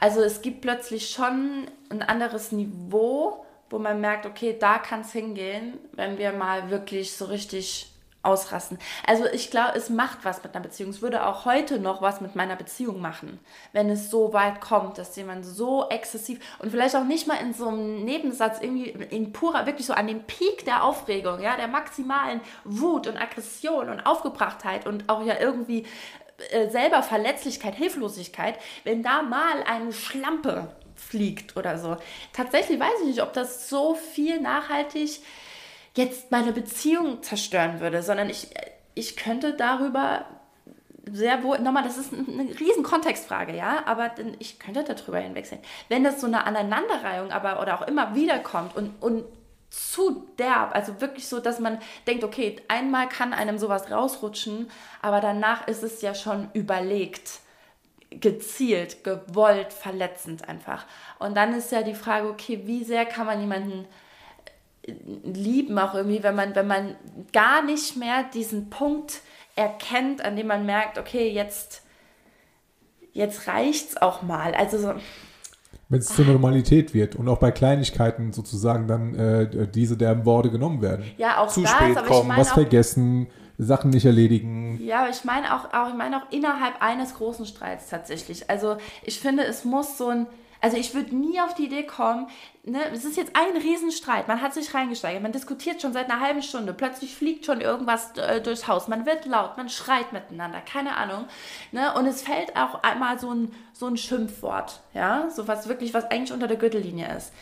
Also es gibt plötzlich schon ein anderes Niveau, wo man merkt, okay, da kann es hingehen, wenn wir mal wirklich so richtig ausrasten. Also ich glaube, es macht was mit einer Beziehung. Es würde auch heute noch was mit meiner Beziehung machen, wenn es so weit kommt, dass jemand so exzessiv und vielleicht auch nicht mal in so einem Nebensatz irgendwie in purer, wirklich so an dem Peak der Aufregung, ja, der maximalen Wut und Aggression und Aufgebrachtheit und auch ja irgendwie äh, selber Verletzlichkeit, Hilflosigkeit, wenn da mal eine Schlampe fliegt oder so. Tatsächlich weiß ich nicht, ob das so viel nachhaltig jetzt meine Beziehung zerstören würde, sondern ich, ich könnte darüber sehr wohl, nochmal, das ist eine riesen Kontextfrage, ja, aber ich könnte darüber hinwechseln. Wenn das so eine Aneinanderreihung aber oder auch immer wieder kommt und, und zu derb. Also wirklich so, dass man denkt, okay, einmal kann einem sowas rausrutschen, aber danach ist es ja schon überlegt, gezielt, gewollt, verletzend einfach. Und dann ist ja die Frage, okay, wie sehr kann man jemanden lieben auch irgendwie, wenn man, wenn man gar nicht mehr diesen Punkt erkennt, an dem man merkt, okay, jetzt, jetzt reicht's auch mal. Also so, wenn es zur Normalität wird und auch bei Kleinigkeiten sozusagen dann äh, diese derben Worte genommen werden. Ja, auch Zu das, spät aber ich kommen, meine was auch- vergessen, Sachen nicht erledigen. Ja, aber ich meine auch, auch, ich meine auch innerhalb eines großen Streits tatsächlich. Also ich finde, es muss so ein, also ich würde nie auf die Idee kommen, ne, es ist jetzt ein Riesenstreit, man hat sich reingesteigert, man diskutiert schon seit einer halben Stunde, plötzlich fliegt schon irgendwas äh, durchs Haus, man wird laut, man schreit miteinander, keine Ahnung, ne, und es fällt auch einmal so ein, so ein Schimpfwort, ja, so was wirklich, was eigentlich unter der Gürtellinie ist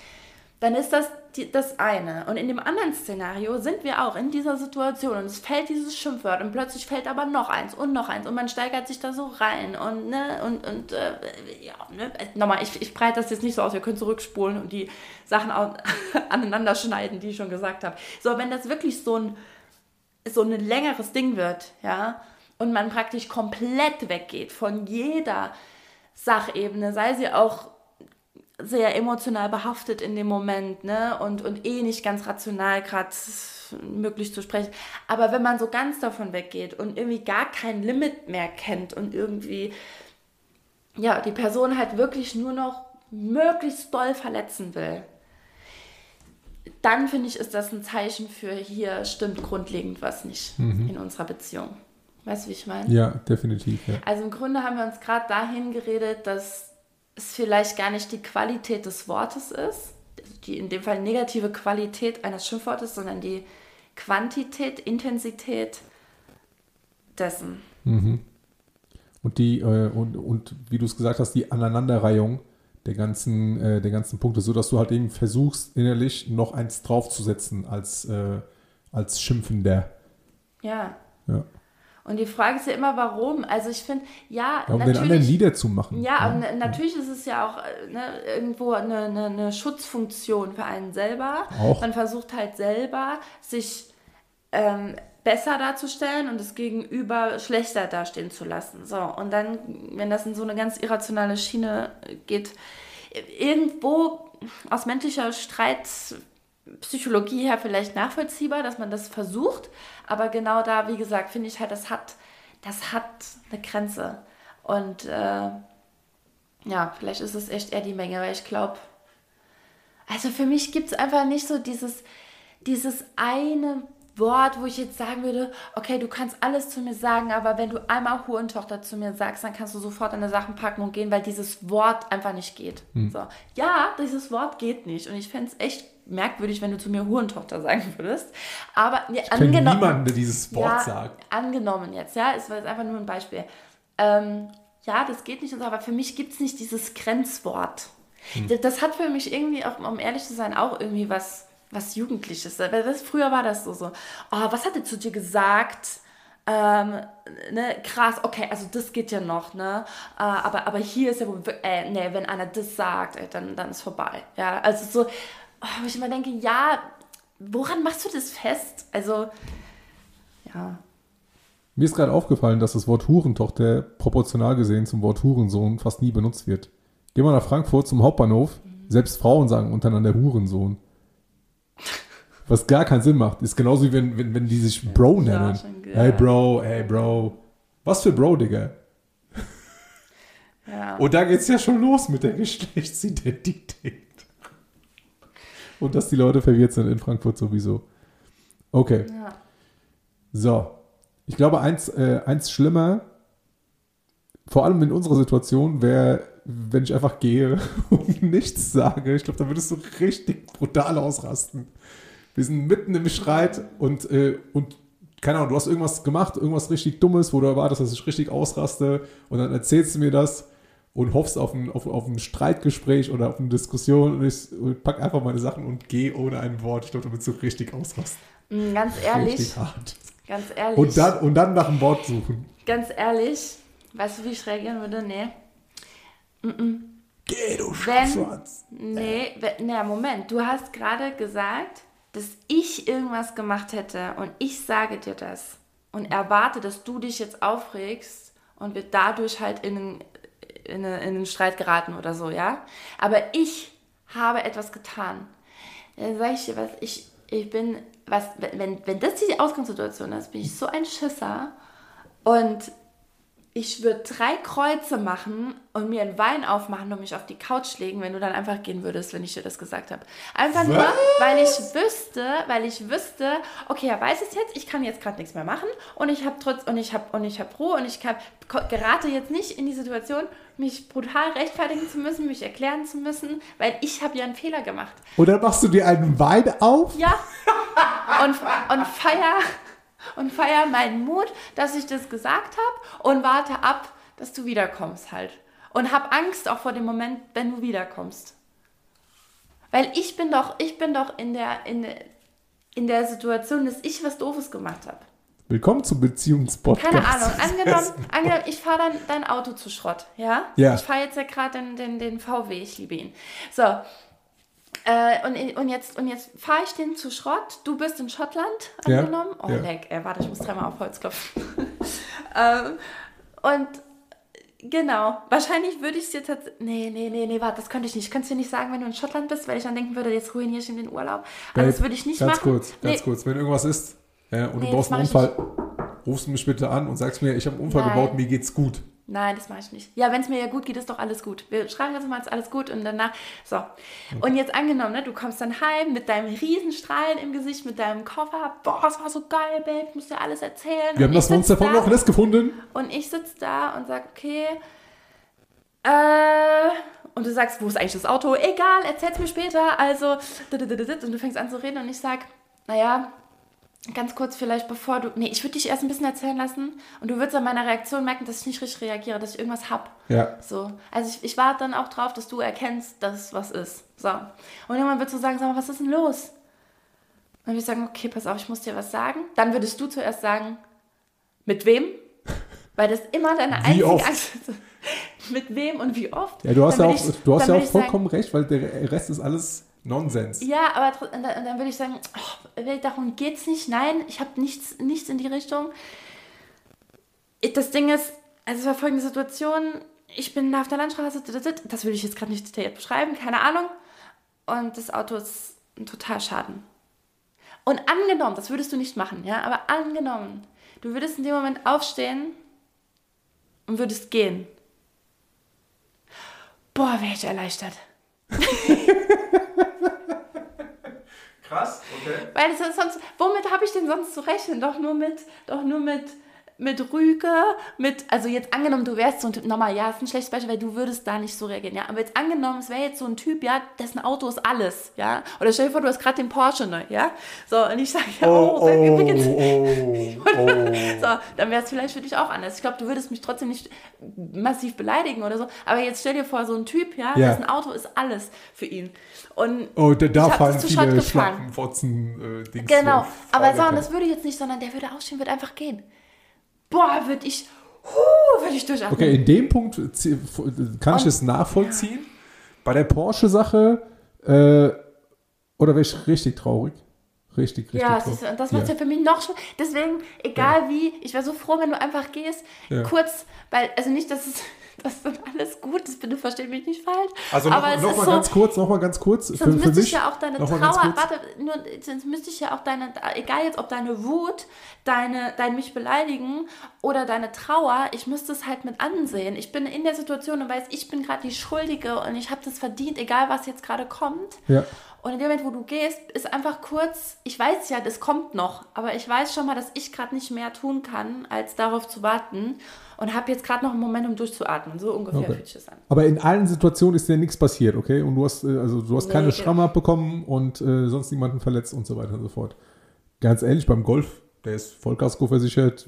dann ist das die, das eine. Und in dem anderen Szenario sind wir auch in dieser Situation und es fällt dieses Schimpfwort und plötzlich fällt aber noch eins und noch eins und man steigert sich da so rein und ne und und äh, ja ne, nochmal ich, ich breite das jetzt nicht so aus, ihr könnt zurückspulen und die Sachen au- aneinander schneiden, die ich schon gesagt habe. So, wenn das wirklich so ein so ein längeres Ding wird, ja, und man praktisch komplett weggeht von jeder Sachebene, sei sie auch sehr emotional behaftet in dem Moment, ne? Und, und eh nicht ganz rational gerade möglich zu sprechen. Aber wenn man so ganz davon weggeht und irgendwie gar kein Limit mehr kennt und irgendwie, ja, die Person halt wirklich nur noch möglichst doll verletzen will, dann finde ich, ist das ein Zeichen für hier stimmt grundlegend was nicht in unserer Beziehung. Weißt du, wie ich meine? Ja, definitiv. Ja. Also im Grunde haben wir uns gerade dahin geredet, dass es vielleicht gar nicht die Qualität des Wortes ist, die in dem Fall negative Qualität eines Schimpfwortes, sondern die Quantität, Intensität dessen. Und die, äh, und, und wie du es gesagt hast, die Aneinanderreihung der ganzen, äh, der ganzen Punkte, sodass du halt eben versuchst, innerlich noch eins draufzusetzen als, äh, als Schimpfender. Ja. Ja. Und die Frage ist ja immer, warum. Also ich finde, ja, Ja, um den anderen natürlich. niederzumachen. Ja, und na- natürlich ist es ja auch äh, ne, irgendwo eine, eine, eine Schutzfunktion für einen selber. Auch. Man versucht halt selber, sich ähm, besser darzustellen und das Gegenüber schlechter dastehen zu lassen. So, und dann, wenn das in so eine ganz irrationale Schiene geht, irgendwo aus menschlicher Streitpsychologie her vielleicht nachvollziehbar, dass man das versucht, aber genau da, wie gesagt, finde ich halt, das hat, das hat eine Grenze. Und äh, ja, vielleicht ist es echt eher die Menge, weil ich glaube, also für mich gibt es einfach nicht so dieses, dieses eine Wort, wo ich jetzt sagen würde, okay, du kannst alles zu mir sagen, aber wenn du einmal Hurentochter zu mir sagst, dann kannst du sofort deine Sachen packen und gehen, weil dieses Wort einfach nicht geht. So. Ja, dieses Wort geht nicht. Und ich fände es echt merkwürdig, wenn du zu mir Hurentochter sagen würdest. Aber ja, Ich kenne niemanden, der dieses Wort ja, sagt. Angenommen jetzt, ja, es war jetzt einfach nur ein Beispiel. Ähm, ja, das geht nicht, aber für mich gibt es nicht dieses Grenzwort. Das, das hat für mich irgendwie, auch, um ehrlich zu sein, auch irgendwie was, was Jugendliches. Weil Das, früher war das so, so, oh, was hat er zu dir gesagt? Ähm, ne, krass, okay, also das geht ja noch, ne? Äh, aber, aber hier ist ja wohl, äh, ne, wenn einer das sagt, ey, dann, dann ist vorbei. Ja, also so, oh, wo ich immer denke, ja, woran machst du das fest? Also, ja. Mir ist gerade aufgefallen, dass das Wort Hurentochter proportional gesehen zum Wort Hurensohn fast nie benutzt wird. Geh mal nach Frankfurt zum Hauptbahnhof. Selbst Frauen sagen untereinander Hurensohn. Was gar keinen Sinn macht. Ist genauso wie wenn, wenn, wenn die sich Bro Ja, nennen. ge- hey Bro, hey Bro. Was für Bro, Digga? Ja. Und da geht's ja schon los mit der Geschlechtsidentität. Und dass die Leute verwirrt sind in Frankfurt sowieso. Okay. ja. So, ich glaube, eins, äh, eins schlimmer, vor allem in unserer Situation, wäre, wenn ich einfach gehe und nichts sage. Ich glaube, da würdest du richtig brutal ausrasten. Wir sind mitten im Streit und, äh, und keine Ahnung, du hast irgendwas gemacht, irgendwas richtig Dummes, wo du erwartest, dass ich richtig ausraste und dann erzählst du mir das und hoffst auf ein, auf, auf ein Streitgespräch oder auf eine Diskussion und ich und pack einfach meine Sachen und gehe ohne ein Wort. Ich glaube, da würdest du richtig ausrasten. Mm, Ganz ehrlich, Richtig hart. ganz ehrlich, Und dann, und dann nach einem Wort suchen. ganz ehrlich, weißt du, wie ich reagieren würde? Nee. Geh, du Wenn- Schwanz. Nee, we- na Moment, du hast gerade gesagt, dass ich irgendwas gemacht hätte und ich sage dir das und erwarte, dass du dich jetzt aufregst und wir dadurch halt in einen, in, in einen Streit geraten oder so, ja? Aber ich habe etwas getan. Dann sage ich dir was, ich, ich bin, was, wenn, wenn das die Ausgangssituation ist, bin ich so ein Schisser und ich würde drei Kreuze machen und mir einen Wein aufmachen und mich auf die Couch legen, wenn du dann einfach gehen würdest, wenn ich dir das gesagt habe. Einfach Was? nur, weil ich wüsste, weil ich wüsste, okay, er weiß es jetzt, ich kann jetzt gerade nichts mehr machen und ich habe trotz und ich habe und ich habe Ruhe und ich kann, gerate jetzt nicht in die Situation, mich brutal rechtfertigen zu müssen, mich erklären zu müssen, weil ich habe ja einen Fehler gemacht. Und dann machst du dir einen Wein auf? Ja. Und, und feier und feiere meinen Mut, dass ich das gesagt habe und warte ab, dass du wiederkommst halt. Und hab Angst auch vor dem Moment, wenn du wiederkommst. Weil ich bin doch, ich bin doch in der, in, in der Situation, dass ich was Doofes gemacht habe. Willkommen zum Beziehungspodcast. Keine Ahnung. Angenommen, angenommen ich fahre dann dein Auto zu Schrott, ja? Ja. Ich fahre jetzt ja gerade den, den, den VW, ich liebe ihn. So, äh, und, und jetzt, und jetzt fahre ich den zu Schrott. Du bist in Schottland angenommen. Ja, oh, ja. leck. Äh, warte, ich muss dreimal auf Holz klopfen. ähm, und genau, wahrscheinlich würde ich es jetzt. Nee, nee, nee, nee, warte, das könnte ich nicht. Könntest du nicht sagen, wenn du in Schottland bist, weil ich dann denken würde, jetzt ruiniere ich ihm den Urlaub. Also, das würde ich nicht ganz machen. Ganz kurz, ganz nee. kurz. Wenn irgendwas ist ja, und nee, du brauchst einen Unfall, rufst du mich bitte an und sagst mir, ich habe einen Unfall Nein. gebaut, mir geht's gut. Nein, das mache ich nicht. Ja, wenn es mir ja gut geht, ist doch alles gut. Wir schreiben jetzt mal, ist alles gut und danach. So. Und jetzt angenommen, ne, du kommst dann heim mit deinem Riesenstrahlen im Gesicht, mit deinem Koffer. Boah, das war so geil, Babe, ich muss dir alles erzählen. Wir und haben das Monster von Loch Ness gefunden. Und ich sitze da und sage, okay, äh, und du sagst, wo ist eigentlich das Auto? Egal, erzähl's mir später. Also, und du fängst an zu reden und ich sag, naja, ganz kurz vielleicht bevor du. Nee, ich würde dich erst ein bisschen erzählen lassen und du würdest an meiner Reaktion merken, dass ich nicht richtig reagiere, dass ich irgendwas hab. Ja. So. Also ich, ich warte dann auch drauf, dass du erkennst, dass was ist. So. Und irgendwann würdest du sagen, sag mal, was ist denn los? dann würde ich sagen, okay, pass auf, ich muss dir was sagen. Dann würdest du zuerst sagen, mit wem? Weil das immer deine einzige Angst ist. mit wem und wie oft? Ja, du hast ja auch, ich, du hast ja auch vollkommen sagen, recht, weil der Rest ist alles Nonsens. Ja, aber und dann, dann würde ich sagen, oh, darum geht es nicht. Nein, ich habe nichts, nichts in die Richtung. Das Ding ist, also es war folgende Situation. Ich bin auf der Landstraße, das will ich jetzt gerade nicht detailliert beschreiben, keine Ahnung. Und das Auto ist ein total Schaden. Und angenommen, das würdest du nicht machen, ja, aber angenommen, du würdest in dem Moment aufstehen und würdest gehen. Boah, wäre ich erleichtert. Krass, okay. Weil sonst, womit habe ich denn sonst zu rechnen? Doch nur mit, doch nur mit mit Rüge, mit, also jetzt angenommen, du wärst so ein Typ, nochmal, ja, ist ein schlechtes Beispiel, weil du würdest da nicht so reagieren, ja, aber jetzt angenommen, es wäre jetzt so ein Typ, ja, dessen Auto ist alles, ja, oder stell dir vor, du hast gerade den Porsche neu, ja, so, und ich sage, ja, oh, oh, oh übrigens, oh, so, dann wäre es vielleicht für dich auch anders. Ich glaube, du würdest mich trotzdem nicht massiv beleidigen oder so, aber jetzt stell dir vor, so ein Typ, ja, ja. dessen Auto ist alles für ihn. Und oh, der da fallen viele Schlappenfotzen, äh, Genau, aber so, und das würde ich jetzt nicht, sondern der würde aufstehen, würde einfach gehen boah, würde ich, huh, würde ich durchatmen. Okay, in dem Punkt kann ich es nachvollziehen. Ja. Bei der Porsche-Sache, äh, oder wäre ich richtig traurig? Richtig, richtig. Ja, traurig. das, das macht ja. ja für mich noch schon. Deswegen, egal ja. wie, ich wäre so froh, wenn du einfach gehst, kurz, weil, also nicht, dass es das ist alles gut, das bitte versteht mich nicht falsch. Also noch, noch mal so, ganz kurz, noch mal ganz kurz. Sonst für, müsste für ich ja auch deine Trauer, warte, nur, sonst müsste ich ja auch deine, egal jetzt ob deine Wut, deine, dein mich beleidigen oder deine Trauer, ich müsste es halt mit ansehen. Ich bin in der Situation und weiß, ich bin gerade die Schuldige und ich habe das verdient, egal was jetzt gerade kommt. Ja. Und in dem Moment, wo du gehst, ist einfach kurz, ich weiß ja, das kommt noch, aber ich weiß schon mal, dass ich gerade nicht mehr tun kann, als darauf zu warten und habe jetzt gerade noch einen Moment, um durchzuatmen. So ungefähr okay. fühlt sich das an. Aber in allen Situationen ist dir nichts passiert, okay? Und du hast, äh, also du hast nee, keine genau. Schramme abbekommen und äh, sonst niemanden verletzt und so weiter und so fort. Ganz ehrlich, beim Golf, der ist Vollkasko versichert,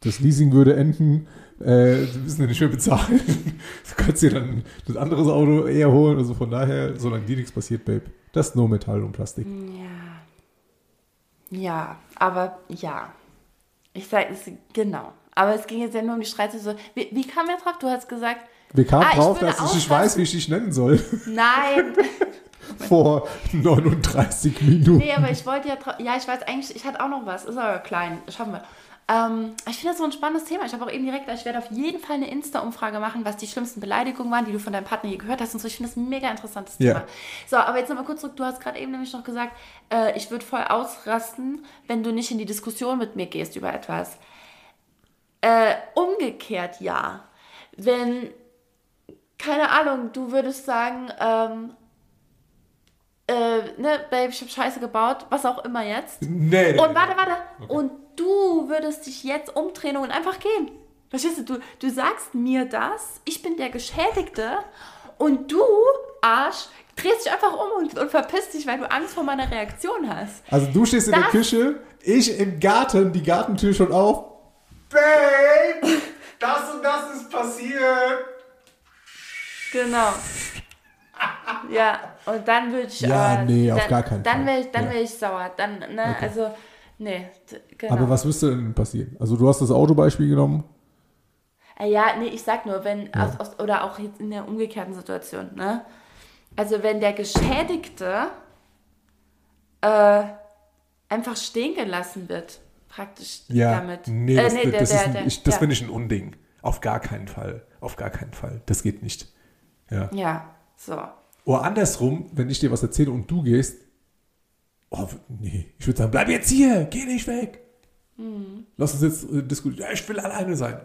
das Leasing würde enden, äh, die müssen ja nicht mehr bezahlen. du kannst dir dann das andere Auto eher holen, also von daher, solange dir nichts passiert, Babe. Das ist nur Metall und Plastik. Ja. Ja, aber ja. Ich sage es genau. Aber es ging jetzt ja nur um die Streite. So, wie, wie kam er drauf? Du hast gesagt. Wir kamen ah, drauf, dass ich nicht weiß, wie ich dich nennen soll. Nein. vor 39 Minuten. Nee, aber ich wollte ja, ja, ich weiß eigentlich, ich hatte auch noch was. Ist aber klein, schaffen wir. Ähm, ich finde das so ein spannendes Thema. Ich habe auch eben direkt, ich werde auf jeden Fall eine Insta-Umfrage machen, was die schlimmsten Beleidigungen waren, die du von deinem Partner je gehört hast und so. Ich finde das ein mega interessantes Ja. Thema. So, aber jetzt nochmal kurz zurück. Du hast gerade eben nämlich noch gesagt, äh, ich würde voll ausrasten, wenn du nicht in die Diskussion mit mir gehst über etwas. Äh, umgekehrt ja. Wenn, keine Ahnung, du würdest sagen, ähm, äh, ne, Babe, ich habe Scheiße gebaut, was auch immer jetzt. Nee, nee, Und warte, warte. Und du würdest dich jetzt umdrehen und einfach gehen. Verstehst du? Du, du sagst mir das, ich bin der Geschädigte und du, Arsch, drehst dich einfach um und, und verpisst dich, weil du Angst vor meiner Reaktion hast. Also du stehst in der Das- Küche, ich im Garten, die Gartentür schon auf. Babe, das und das ist passiert. Genau. Ja, und dann würde ich. Ja, äh, nee, auf dann, gar keinen dann Fall. wär ich, dann Ja. wär ich sauer. Dann, ne, also, nee, genau. Aber was müsste denn passieren? Also du hast das Autobeispiel genommen. Äh, Ja, nee, ich sag nur, wenn, aus, aus, oder auch jetzt in der umgekehrten Situation, ne? Also wenn der Geschädigte äh, einfach stehen gelassen wird, praktisch damit. Nee, Äh, das, nee, der- das, der- ist ein, der- ich, das ja. finde ich ein Unding. Auf gar keinen Fall. Auf gar keinen Fall. Das geht nicht. Ja. Ja, so. Oder andersrum, wenn ich dir was erzähle und du gehst, oh, nee, ich würde sagen, bleib jetzt hier, geh nicht weg. Mhm. Lass uns jetzt äh, diskutieren. Ja, ich will alleine sein.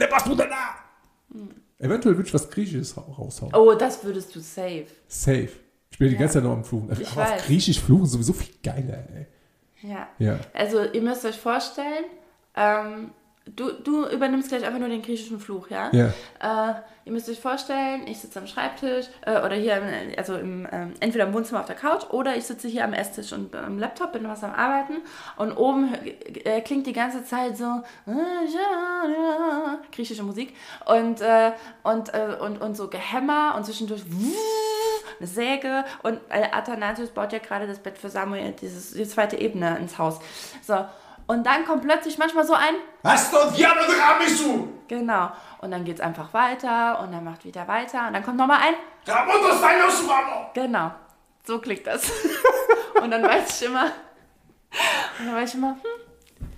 Der Bassbruder da! Eventuell würde ich was Griechisches ra- raushauen. Oh, das würdest du safe. Safe. Ich bin die ganze Zeit noch am Fluchen. Ich Aber auf weiß. Griechisch fluchen sowieso viel geiler, ey. Ja. Ja. Also ihr müsst euch vorstellen, ähm, du, du übernimmst gleich einfach nur den griechischen Fluch, ja? Ja. Äh, ihr müsst euch vorstellen, ich sitze am Schreibtisch äh, oder hier, im- also im, ähm, entweder im Wohnzimmer auf der Couch oder ich sitze hier am Esstisch und am Laptop, bin was am Arbeiten und oben äh, klingt die ganze Zeit so griechische Musik und, äh, und, äh, und, und so Gehämmer und zwischendurch eine Säge und äh, Athanasius baut ja gerade das Bett für Samuel, dieses, die zweite Ebene ins Haus. So. Und dann kommt plötzlich manchmal so ein Hast du Diablo Ramisu? Genau. Und dann geht es einfach weiter und dann macht wieder weiter und dann kommt nochmal ein. Genau. So klingt das. und dann weiß ich immer. Und dann weiß ich immer, hm,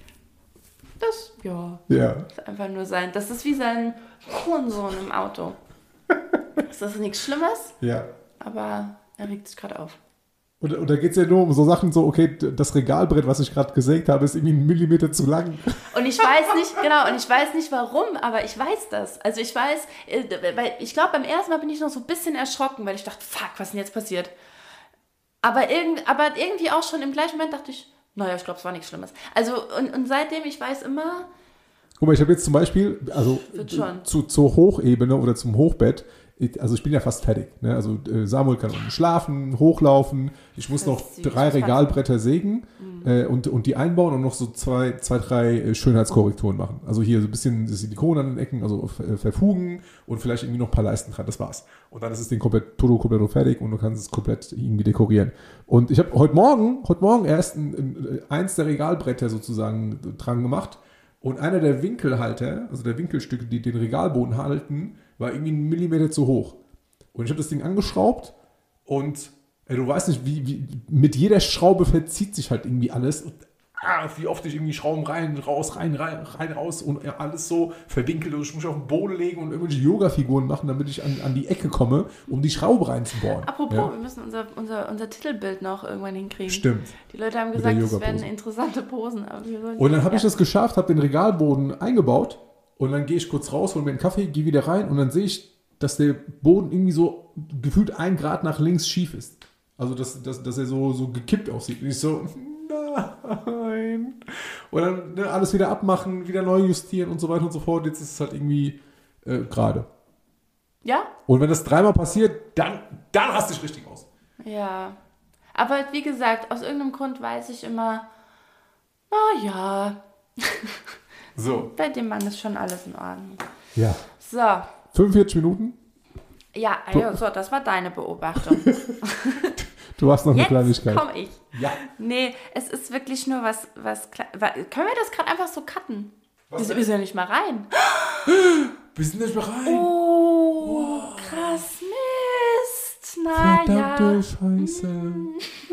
das, ja, Ja. ist einfach nur sein. Das ist wie sein Hurensohn im Auto. Das ist nichts Schlimmes, Ja. aber er regt sich gerade auf. Und, und da geht es ja nur um so Sachen so, okay, das Regalbrett, was ich gerade gesägt habe, ist irgendwie einen Millimeter zu lang. Und ich weiß nicht, genau, und ich weiß nicht warum, aber ich weiß das. Also ich weiß, äh, weil ich glaube, beim ersten Mal bin ich noch so ein bisschen erschrocken, weil ich dachte, fuck, was ist denn jetzt passiert? Aber, irgend, aber irgendwie auch schon im gleichen Moment dachte ich, naja, ich glaube, es war nichts Schlimmes. Also, und, und seitdem, ich weiß immer, Guck mal, ich habe jetzt zum Beispiel, also zu, zur Hochebene oder zum Hochbett, also ich bin ja fast fertig. Ne? Also äh, Samuel kann unten schlafen, hochlaufen. Ich muss noch süß, drei. Regalbretter sägen äh, und, und die einbauen und noch so zwei, zwei drei äh, Schönheitskorrekturen machen. Also hier so ein bisschen Silikon an den Ecken, also äh, verfugen und vielleicht irgendwie noch ein paar Leisten dran. Das war's. Und dann ist das Ding komplett, todo komplett fertig und du kannst es komplett irgendwie dekorieren. Und ich habe heute Morgen, heute Morgen erst ein, ein, eins der Regalbretter sozusagen dran gemacht. Und einer der Winkelhalter, also der Winkelstücke, die den Regalboden halten, war irgendwie einen Millimeter zu hoch. Und ich habe das Ding angeschraubt und ey, du weißt nicht, wie, wie mit jeder Schraube verzieht sich halt irgendwie alles. Und, ah, wie oft ich irgendwie Schrauben rein, raus, rein, rein, rein, raus und ja, alles so verwinkelt. Und ich muss mich auf den Boden legen und irgendwelche Yoga-Figuren machen, damit ich an, an die Ecke komme, um die Schraube reinzubohren. apropos, Ja. wir müssen unser, unser, unser Titelbild noch irgendwann hinkriegen. Stimmt. Die Leute haben gesagt, es werden interessante Posen. Und dann habe ich ja. das geschafft, habe den Regalboden eingebaut und dann gehe ich kurz raus, hole mir einen Kaffee, gehe wieder rein und dann sehe ich, dass der Boden irgendwie so gefühlt ein Grad nach links schief ist. Also, dass, dass, dass er so, so gekippt aussieht. Und ich so, nein. Und dann ne, alles wieder abmachen, wieder neu justieren und so weiter und so fort. Jetzt ist es halt irgendwie äh, gerade. Ja? Und wenn das dreimal passiert, dann, dann hast du dich richtig aus. Ja. Aber wie gesagt, aus irgendeinem Grund weiß ich immer, na ja, So. bei dem Mann ist schon alles in Ordnung. Ja. So. 45 Minuten. Ja, also, das war deine Beobachtung. Du hast noch eine Jetzt Kleinigkeit. komme ich. Ja. Nee, es ist wirklich nur was, was, kle- wa- können wir das gerade einfach so cutten? Wir sind, wir sind ja nicht mal rein. Wir sind nicht bereit. Oh, krass, Mist. naja. Verdammte Scheiße.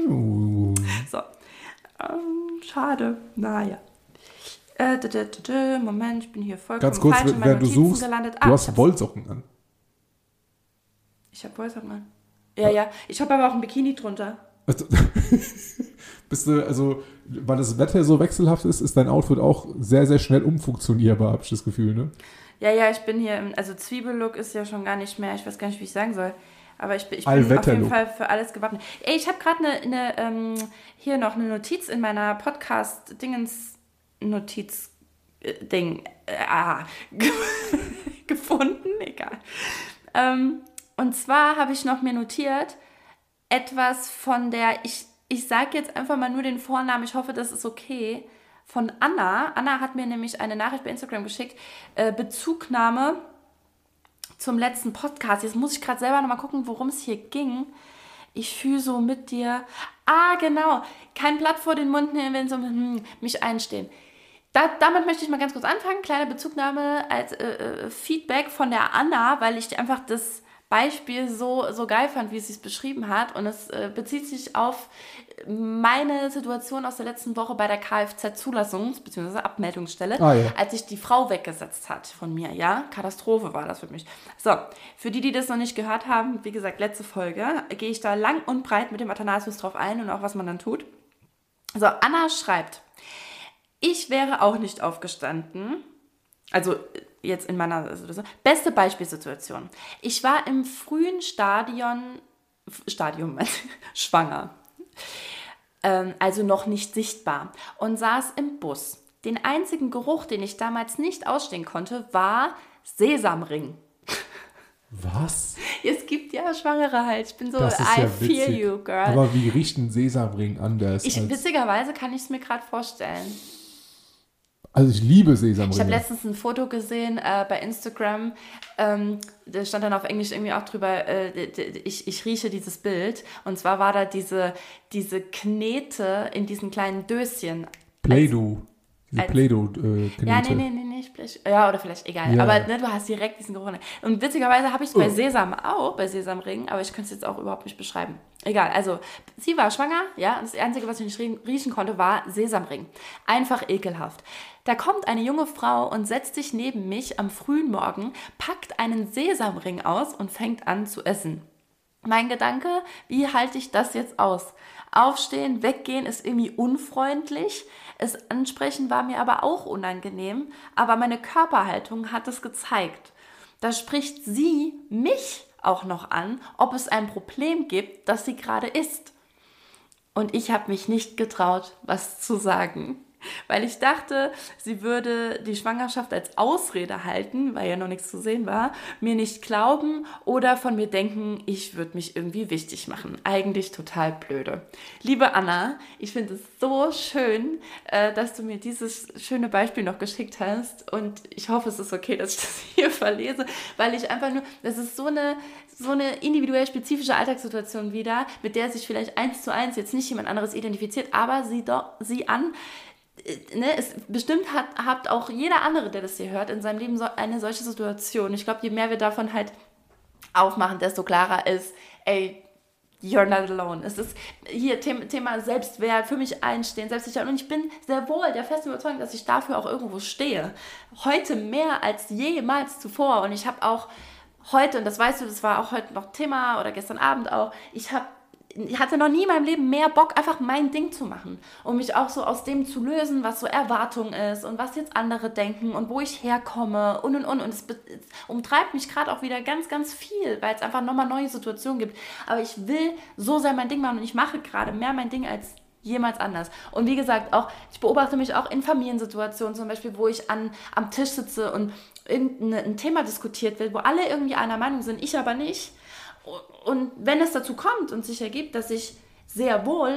Uh. So. Ähm, schade. Naja. Äh, d -d -d Moment, ich bin hier vollkommen Ganz kurz, falsch in während du Notizen suchst, gelandet. du Ah, ich hast. Wollsocken an. Ich habe Wollsocken an. Ja, ja. Ich habe aber auch ein Bikini drunter. Also, bist du, also, weil das Wetter so wechselhaft ist, ist dein Outfit auch sehr, sehr schnell umfunktionierbar, habe ich das Gefühl, ne? Ja, ja, ich bin hier, im, also Zwiebellook ist ja schon gar nicht mehr, ich weiß gar nicht, wie ich sagen soll. Aber ich bin, ich bin auf jeden Fall für alles gewappnet. Ey, ich habe gerade eine, eine ähm, hier noch eine Notiz in meiner Podcast-Dingens-Notiz-Ding äh, ah, gefunden, egal. Ähm, und zwar habe ich noch mir notiert, etwas von der, ich, ich sage jetzt einfach mal nur den Vornamen, ich hoffe, das ist okay, von Anna. Anna hat mir nämlich eine Nachricht bei Instagram geschickt, äh, Bezugnahme zum letzten Podcast. Jetzt muss ich gerade selber nochmal gucken, worum es hier ging. Ich fühle so mit dir. Ah, genau. Kein Blatt vor den Mund nehmen, wenn so hm, mich einstehen. Da, damit möchte ich mal ganz kurz anfangen. Kleine Bezugnahme als äh, äh, Feedback von der Anna, weil ich einfach das Beispiel so, so geil fand, wie sie es beschrieben hat. Und es äh, bezieht sich auf meine Situation aus der letzten Woche bei der Kfz-Zulassungs- bzw. Abmeldungsstelle, Ah, ja. als sich die Frau weggesetzt hat von mir. Ja, Katastrophe war das für mich. So, für die, die das noch nicht gehört haben, wie gesagt, letzte Folge, gehe ich da lang und breit mit dem Athanasius drauf ein und auch was man dann tut. So, Anna schreibt, ich wäre auch nicht aufgestanden. Also jetzt in meiner Situation. Beste Beispielsituation. Ich war im frühen Stadion, Stadium, schwanger. Ähm, also noch nicht sichtbar. Und saß im Bus. Den einzigen Geruch, den ich damals nicht ausstehen konnte, war Sesamring. Was? Es gibt ja Schwangere halt. Ich bin so, Das ist I ja feel witzig. you, girl. Aber wie riecht ein Sesamring anders? ich, witzigerweise kann ich es mir gerade vorstellen. Also ich liebe Ich habe Sesamringe. letztens ein Foto gesehen äh, bei Instagram, ähm, da stand dann auf Englisch irgendwie auch drüber, äh, ich, ich rieche dieses Bild. Und zwar war da diese, diese Knete in diesen kleinen Döschen. Play-Doh. Diese Play-Doh-Knete. Ja, nee, nee, nee, nee, ja, oder vielleicht, egal. Ja. Aber ne, du hast direkt diesen Geruch. Und witzigerweise habe ich es bei Oh. Sesam auch, bei Sesamring, aber ich könnte es jetzt auch überhaupt nicht beschreiben. Egal, also sie war schwanger, ja, und das Einzige, was ich nicht rie- riechen konnte, war Sesamring. Einfach ekelhaft. Da kommt eine junge Frau und setzt sich neben mich am frühen Morgen, packt einen Sesamring aus und fängt an zu essen. Mein Gedanke, wie halte ich das jetzt aus? Aufstehen, weggehen ist irgendwie unfreundlich. Es ansprechen war mir aber auch unangenehm, aber meine Körperhaltung hat es gezeigt. Da spricht sie mich auch noch an, ob es ein Problem gibt, das sie gerade isst. Und ich habe mich nicht getraut, was zu sagen, weil ich dachte, sie würde die Schwangerschaft als Ausrede halten, weil ja noch nichts zu sehen war, mir nicht glauben oder von mir denken, ich würde mich irgendwie wichtig machen. Eigentlich total blöde. Liebe Anna, ich finde es so schön, äh, dass du mir dieses schöne Beispiel noch geschickt hast und ich hoffe, es ist okay, dass ich das hier verlese, weil ich einfach nur, das ist so eine, so eine individuell spezifische Alltagssituation wieder, mit der sich vielleicht eins zu eins jetzt nicht jemand anderes identifiziert, aber sie, doch, sie an, ne, es bestimmt hat, habt auch jeder andere, der das hier hört, in seinem Leben so eine solche Situation. Ich glaube, je mehr wir davon halt aufmachen, desto klarer ist, ey, you're not alone. Es ist hier Thema Selbstwert, für mich einstehen, Selbstsicherheit. Und ich bin sehr wohl der festen Überzeugung, dass ich dafür auch irgendwo stehe. Heute mehr als jemals zuvor. Und ich habe auch heute, und das weißt du, das war auch heute noch Thema oder gestern Abend auch, ich habe ich hatte noch nie in meinem Leben mehr Bock, einfach mein Ding zu machen. Um mich auch so aus dem zu lösen, was so Erwartung ist und was jetzt andere denken und wo ich herkomme und und und. Und es, es umtreibt mich gerade auch wieder ganz, ganz viel, weil es einfach nochmal neue Situationen gibt. Aber ich will so sehr mein Ding machen und ich mache gerade mehr mein Ding als jemals anders. Und wie gesagt, auch, ich beobachte mich auch in Familiensituationen, zum Beispiel, wo ich an, am Tisch sitze und irgendein ein Thema diskutiert wird, wo alle irgendwie einer Meinung sind, ich aber nicht. Und wenn es dazu kommt und sich ergibt, dass ich sehr wohl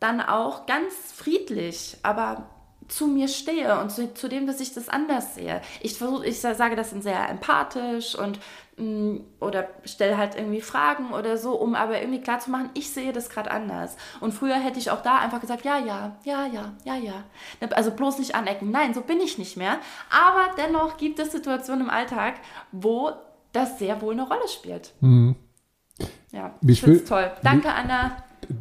dann auch ganz friedlich, aber zu mir stehe und zu, zu dem, dass ich das anders sehe. Ich versuche, ich sage das dann sehr empathisch und mh, oder stelle halt irgendwie Fragen oder so, um aber irgendwie klar zu machen, ich sehe das gerade anders. Und früher hätte ich auch da einfach gesagt, ja, ja, ja, ja, ja, ja. Also bloß nicht anecken. Nein, so bin ich nicht mehr. Aber dennoch gibt es Situationen im Alltag, wo das sehr wohl eine Rolle spielt. Ja, Mich ich finde es toll. Danke, Anna.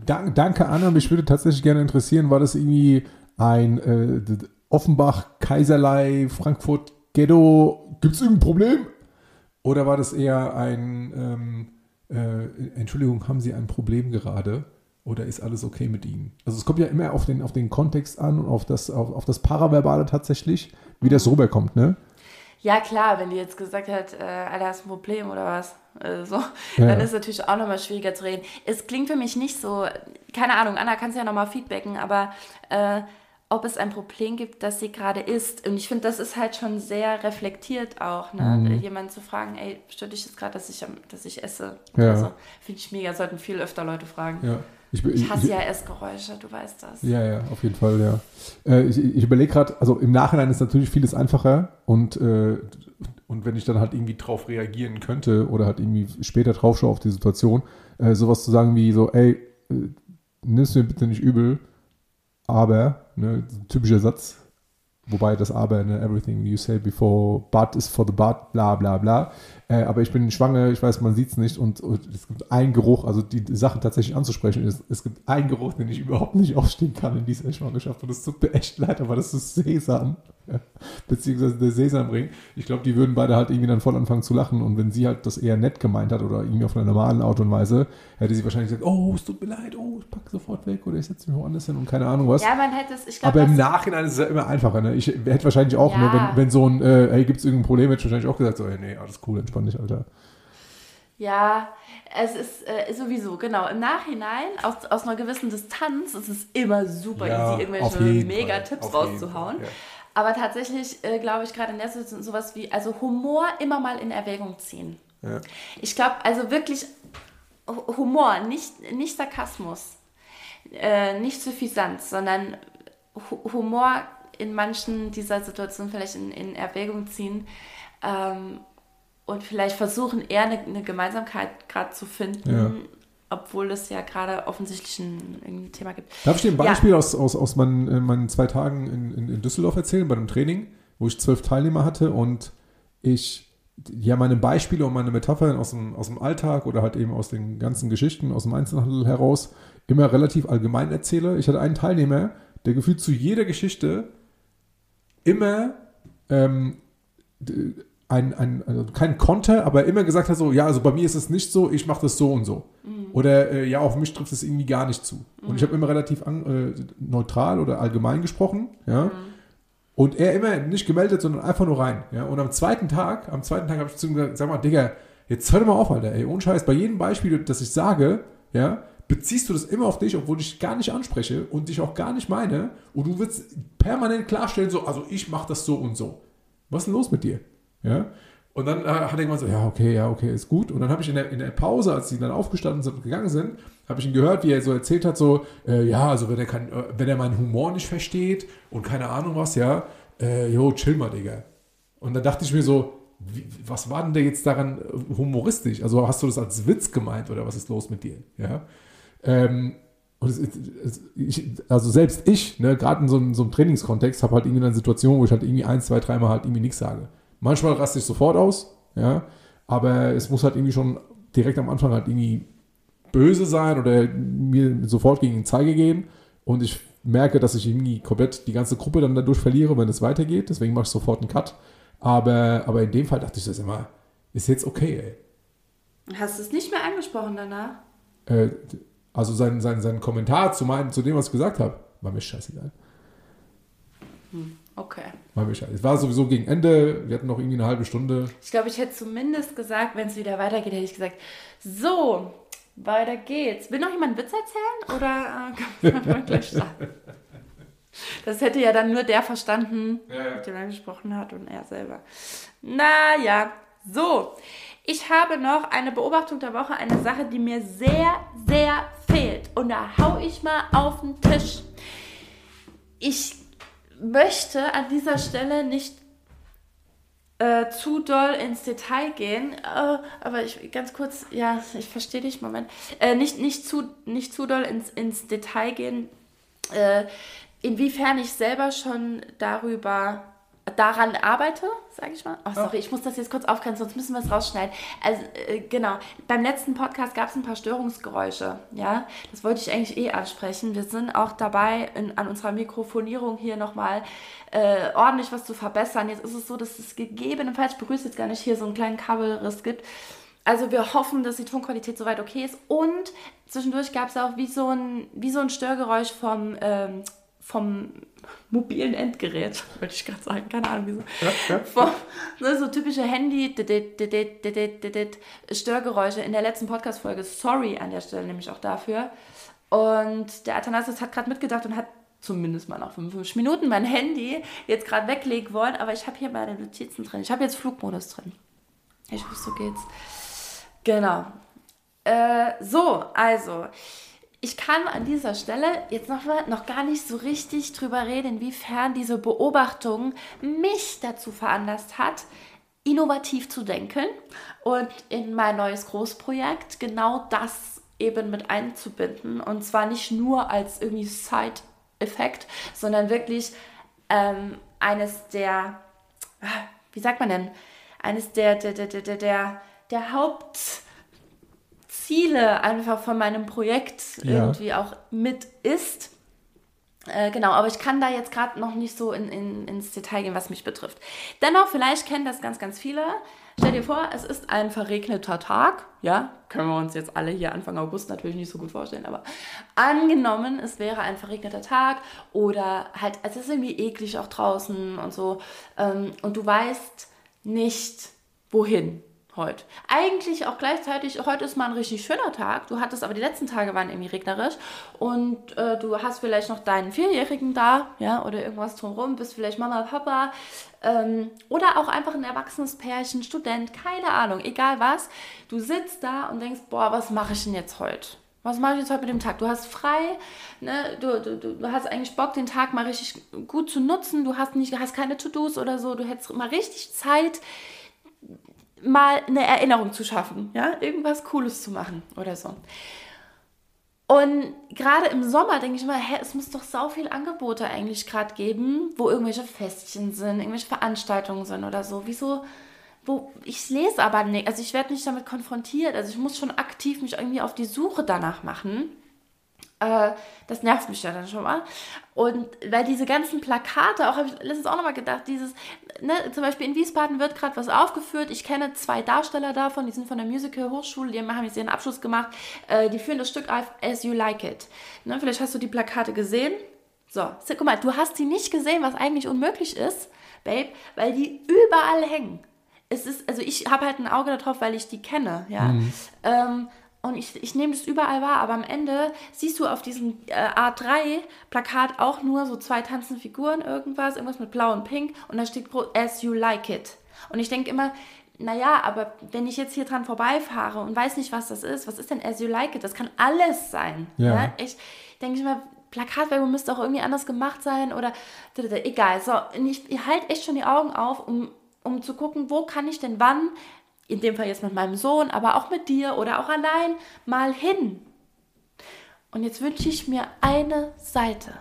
Dank, danke, Anna. Mich würde tatsächlich gerne interessieren, war das irgendwie ein äh, Offenbach, Kaiserlei, Frankfurt, Ghetto? Gibt es irgendein Problem? Oder war das eher ein, ähm, äh, Entschuldigung, haben Sie ein Problem gerade? Oder ist alles okay mit Ihnen? Also es kommt ja immer auf den, auf den Kontext an und auf das, auf, auf das Paraverbale tatsächlich, wie das rüberkommt, ne? Ja, klar, wenn die jetzt gesagt hat, äh, Alter, hast du ein Problem oder was? So, Ja. dann ist es natürlich auch nochmal schwieriger zu reden. Es klingt für mich nicht so, keine Ahnung, Anna kannst ja nochmal feedbacken, aber äh, ob es ein Problem gibt, das sie gerade isst. Und ich finde, das ist halt schon sehr reflektiert auch, ne? Mhm. Jemanden zu fragen, ey, stört dich jetzt gerade, dass ich, dass ich esse? Ja. Also, finde ich mega, sollten viel öfter Leute fragen. Ja. Ich, Ich hasse ja Essgeräusche, du weißt das. Ja, ja, auf jeden Fall, ja. Äh, ich ich überlege gerade, also im Nachhinein ist natürlich vieles einfacher und, äh, und wenn ich dann halt irgendwie drauf reagieren könnte oder halt irgendwie später drauf schaue auf die Situation, äh, sowas zu sagen wie so, ey, äh, nimm's mir bitte nicht übel, aber, ne, typischer Satz, wobei das aber, ne, everything you say before but is for the but, bla bla bla. Äh, aber ich bin schwanger, ich weiß, man sieht es nicht und, und es gibt einen Geruch, also die, die Sache tatsächlich anzusprechen ist, es gibt einen Geruch, den ich überhaupt nicht ausstehen kann in dieser Schwangerschaft und es tut mir echt leid, aber das ist Sesam, beziehungsweise der Sesamring. Ich glaube, die würden beide halt irgendwie dann voll anfangen zu lachen und wenn sie halt das eher nett gemeint hat oder irgendwie auf einer normalen Art und Weise, hätte sie wahrscheinlich gesagt, oh, es tut mir leid, oh, ich pack sofort weg oder ich setze mich woanders hin und keine Ahnung was. Ja, man hätte es, ich glaube, Aber im Nachhinein ist es ja immer einfacher. Ne? Ich hätte wahrscheinlich auch, Ja. ne, wenn, wenn so ein, äh, hey, gibt es irgendein Problem, hätte ich wahrscheinlich auch gesagt, so, hey, nee, alles cool, entspann dich, Alter. Ja, es ist äh, sowieso, genau. Im Nachhinein, aus, aus einer gewissen Distanz, ist es immer super Ja, easy, irgendwelche jeden mega Fall, Tipps auf jeden rauszuhauen. Ja. Aber tatsächlich äh, glaube ich gerade in der Situation sowas wie, also Humor immer mal in Erwägung ziehen. Ja. Ich glaube, also wirklich Hu- Humor, nicht, nicht Sarkasmus, äh, nicht Suffisanz, sondern Hu- Humor in manchen dieser Situationen vielleicht in, in Erwägung ziehen ähm, und vielleicht versuchen, eher eine, eine Gemeinsamkeit gerade zu finden, Ja. obwohl es ja gerade offensichtlich ein, ein Thema gibt. Darf ich dir ein Ja. Beispiel aus, aus, aus meinen, äh, meinen zwei Tagen in, in, in Düsseldorf erzählen, bei einem Training, wo ich zwölf Teilnehmer hatte und ich ja meine Beispiele und meine Metaphern aus dem, aus dem Alltag oder halt eben aus den ganzen Geschichten aus dem Einzelhandel heraus immer relativ allgemein erzähle. Ich hatte einen Teilnehmer, der gefühlt zu jeder Geschichte immer ähm, ein, ein, also kein Konter, aber immer gesagt hat so, ja, also bei mir ist es nicht so, ich mache das so und so. Oder äh, ja, auf mich trifft es irgendwie gar nicht zu. Und ich habe immer relativ an, äh, neutral oder allgemein gesprochen, ja. Und er immer nicht gemeldet, sondern einfach nur rein, ja. Und am zweiten Tag, am zweiten Tag habe ich zu ihm gesagt, sag mal, Digga, jetzt hör doch mal auf, Alter, ey, ohne Scheiß, bei jedem Beispiel, das ich sage, ja, beziehst du das immer auf dich, obwohl ich gar nicht anspreche und dich auch gar nicht meine. Und du willst permanent klarstellen, so, also ich mache das so und so. Was ist denn los mit dir? Ja. Und dann äh, hat er irgendwann so, ja, okay, ja, okay, ist gut. Und dann habe ich in der, in der Pause, als sie dann aufgestanden sind und gegangen sind, habe ich ihn gehört, wie er so erzählt hat, so, äh, ja, also wenn er, kein, äh, wenn er meinen Humor nicht versteht und keine Ahnung was, ja, äh, jo, chill mal, Digga. Und dann dachte ich mir so, wie, was war denn da jetzt daran äh, humoristisch? Also hast du das als Witz gemeint oder was ist los mit dir? Ja. Ähm, und es, es, ich, also selbst ich, ne, gerade in so, so einem Trainingskontext, habe halt irgendwie eine Situation, wo ich halt irgendwie ein, zwei, dreimal halt irgendwie nichts sage. Manchmal raste ich sofort aus, ja, aber es muss halt irgendwie schon direkt am Anfang halt irgendwie böse sein oder mir sofort gegen den Zeiger gehen und ich merke, dass ich irgendwie komplett die ganze Gruppe dann dadurch verliere, wenn es weitergeht, deswegen mache ich sofort einen Cut. Aber, aber in dem Fall dachte ich das immer, ist jetzt okay, Hast du es nicht mehr angesprochen danach? ey. Äh, also sein, sein, sein Kommentar zu, meinem, zu dem, was ich gesagt habe, war mir scheißegal. Okay. Mir scheißegal. Es war sowieso gegen Ende, wir hatten noch irgendwie eine halbe Stunde. Ich glaube, ich hätte zumindest gesagt, wenn es wieder weitergeht, hätte ich gesagt, so, weiter geht's. Will noch jemand einen Witz erzählen? Oder äh, kann man gleich starten? Das hätte ja dann nur der verstanden, Ja. mit dem er gesprochen hat und er selber. Naja, so. Ich habe noch eine Beobachtung der Woche, eine Sache, die mir sehr, sehr fehlt. Und da hau ich mal auf den Tisch. Ich möchte an dieser Stelle nicht äh, zu doll ins Detail gehen, äh, aber ich ganz kurz, ja, ich verstehe dich, Moment, äh, nicht, nicht, zu, nicht zu doll ins, ins Detail gehen, äh, inwiefern ich selber schon darüber daran arbeite, sage ich mal. Oh, sorry, ich muss das jetzt kurz aufgrenzen, sonst müssen wir es rausschneiden. Also, äh, genau. Beim letzten Podcast gab es ein paar Störungsgeräusche. Ja, das wollte ich eigentlich eh ansprechen. Wir sind auch dabei, in, an unserer Mikrofonierung hier nochmal äh, ordentlich was zu verbessern. Jetzt ist es so, dass es gegebenenfalls, ich begrüße jetzt gar nicht, hier so einen kleinen Kabelriss gibt. Also wir hoffen, dass die Tonqualität soweit okay ist. Und zwischendurch gab es auch wie so ein, wie so ein Störgeräusch vom, ähm, vom mobilen Endgerät, wollte ich gerade sagen, keine Ahnung wieso. Ja, ja. Vom, ne, so typische Handy Störgeräusche in der letzten Podcast-Folge. Sorry an der Stelle nämlich auch dafür. Und der Athanasius hat gerade mitgedacht und hat zumindest mal nach 55 Minuten mein Handy jetzt gerade weglegen wollen, aber ich habe hier meine Notizen drin. Ich habe jetzt Flugmodus drin. Ich hoffe, so geht's. Genau. Äh, so, also ich kann an dieser Stelle jetzt noch, noch gar nicht so richtig drüber reden, inwiefern diese Beobachtung mich dazu veranlasst hat, innovativ zu denken und in mein neues Großprojekt genau das eben mit einzubinden. Und zwar nicht nur als irgendwie Side-Effekt, sondern wirklich ähm, eines der, wie sagt man denn, eines der, der, der, der, der, der Haupt Ziele einfach von meinem Projekt ja. irgendwie auch mit ist. Äh, genau, aber ich kann da jetzt gerade noch nicht so in, in, ins Detail gehen, was mich betrifft. Dennoch, vielleicht kennen das ganz, ganz viele. Stell dir vor, es ist ein verregneter Tag. Ja, können wir uns jetzt alle hier Anfang August natürlich nicht so gut vorstellen, aber angenommen, es wäre ein verregneter Tag oder halt, es ist irgendwie eklig auch draußen und so ähm, und du weißt nicht, wohin heute. Eigentlich auch gleichzeitig, heute ist mal ein richtig schöner Tag. Du hattest aber die letzten Tage waren irgendwie regnerisch und äh, du hast vielleicht noch deinen Vierjährigen da, ja, oder irgendwas drumherum, bist vielleicht Mama, Papa ähm, oder auch einfach ein erwachsenes Pärchen, Student, keine Ahnung, egal was. Du sitzt da und denkst, boah, was mache ich denn jetzt heute? Was mache ich jetzt heute mit dem Tag? Du hast frei, ne? du, du, du hast eigentlich Bock, den Tag mal richtig gut zu nutzen. Du hast, nicht, hast keine To-Dos oder so. Du hättest mal richtig Zeit, mal eine Erinnerung zu schaffen, ja, irgendwas Cooles zu machen oder so. Und gerade im Sommer denke ich immer, hä, es muss doch so viele Angebote eigentlich gerade geben, wo irgendwelche Festchen sind, irgendwelche Veranstaltungen sind oder so. Wieso, wo ich lese aber nicht, also ich werde nicht damit konfrontiert, also ich muss schon aktiv mich irgendwie auf die Suche danach machen. Äh, das nervt mich ja dann schon mal. Und weil diese ganzen Plakate, auch habe ich letztens auch nochmal gedacht, dieses, ne, zum Beispiel in Wiesbaden wird gerade was aufgeführt. Ich kenne zwei Darsteller davon, die sind von der Musical Hochschule, die haben jetzt ihren Abschluss gemacht. Äh, die führen das Stück auf As You Like It. Ne, vielleicht hast du die Plakate gesehen. So, guck mal, du hast sie nicht gesehen, was eigentlich unmöglich ist, Babe, weil die überall hängen. Es ist, also ich habe halt ein Auge darauf, weil ich die kenne, ja. Mhm. Ähm, und ich, ich nehme das überall wahr, aber am Ende siehst du auf diesem äh, A3-Plakat auch nur so zwei tanzende Figuren, irgendwas, irgendwas mit blau und pink und da steht as you like it. Und ich denke immer, naja, aber wenn ich jetzt hier dran vorbeifahre und weiß nicht, was das ist, was ist denn as you like it? Das kann alles sein. Ja. ja? Ich denke immer, Plakatwerbung müsste auch irgendwie anders gemacht sein oder egal. So, ich, ich halte echt schon die Augen auf, um, um zu gucken, wo kann ich denn wann in dem Fall jetzt mit meinem Sohn, aber auch mit dir oder auch allein mal hin. Und jetzt wünsche ich mir eine Seite.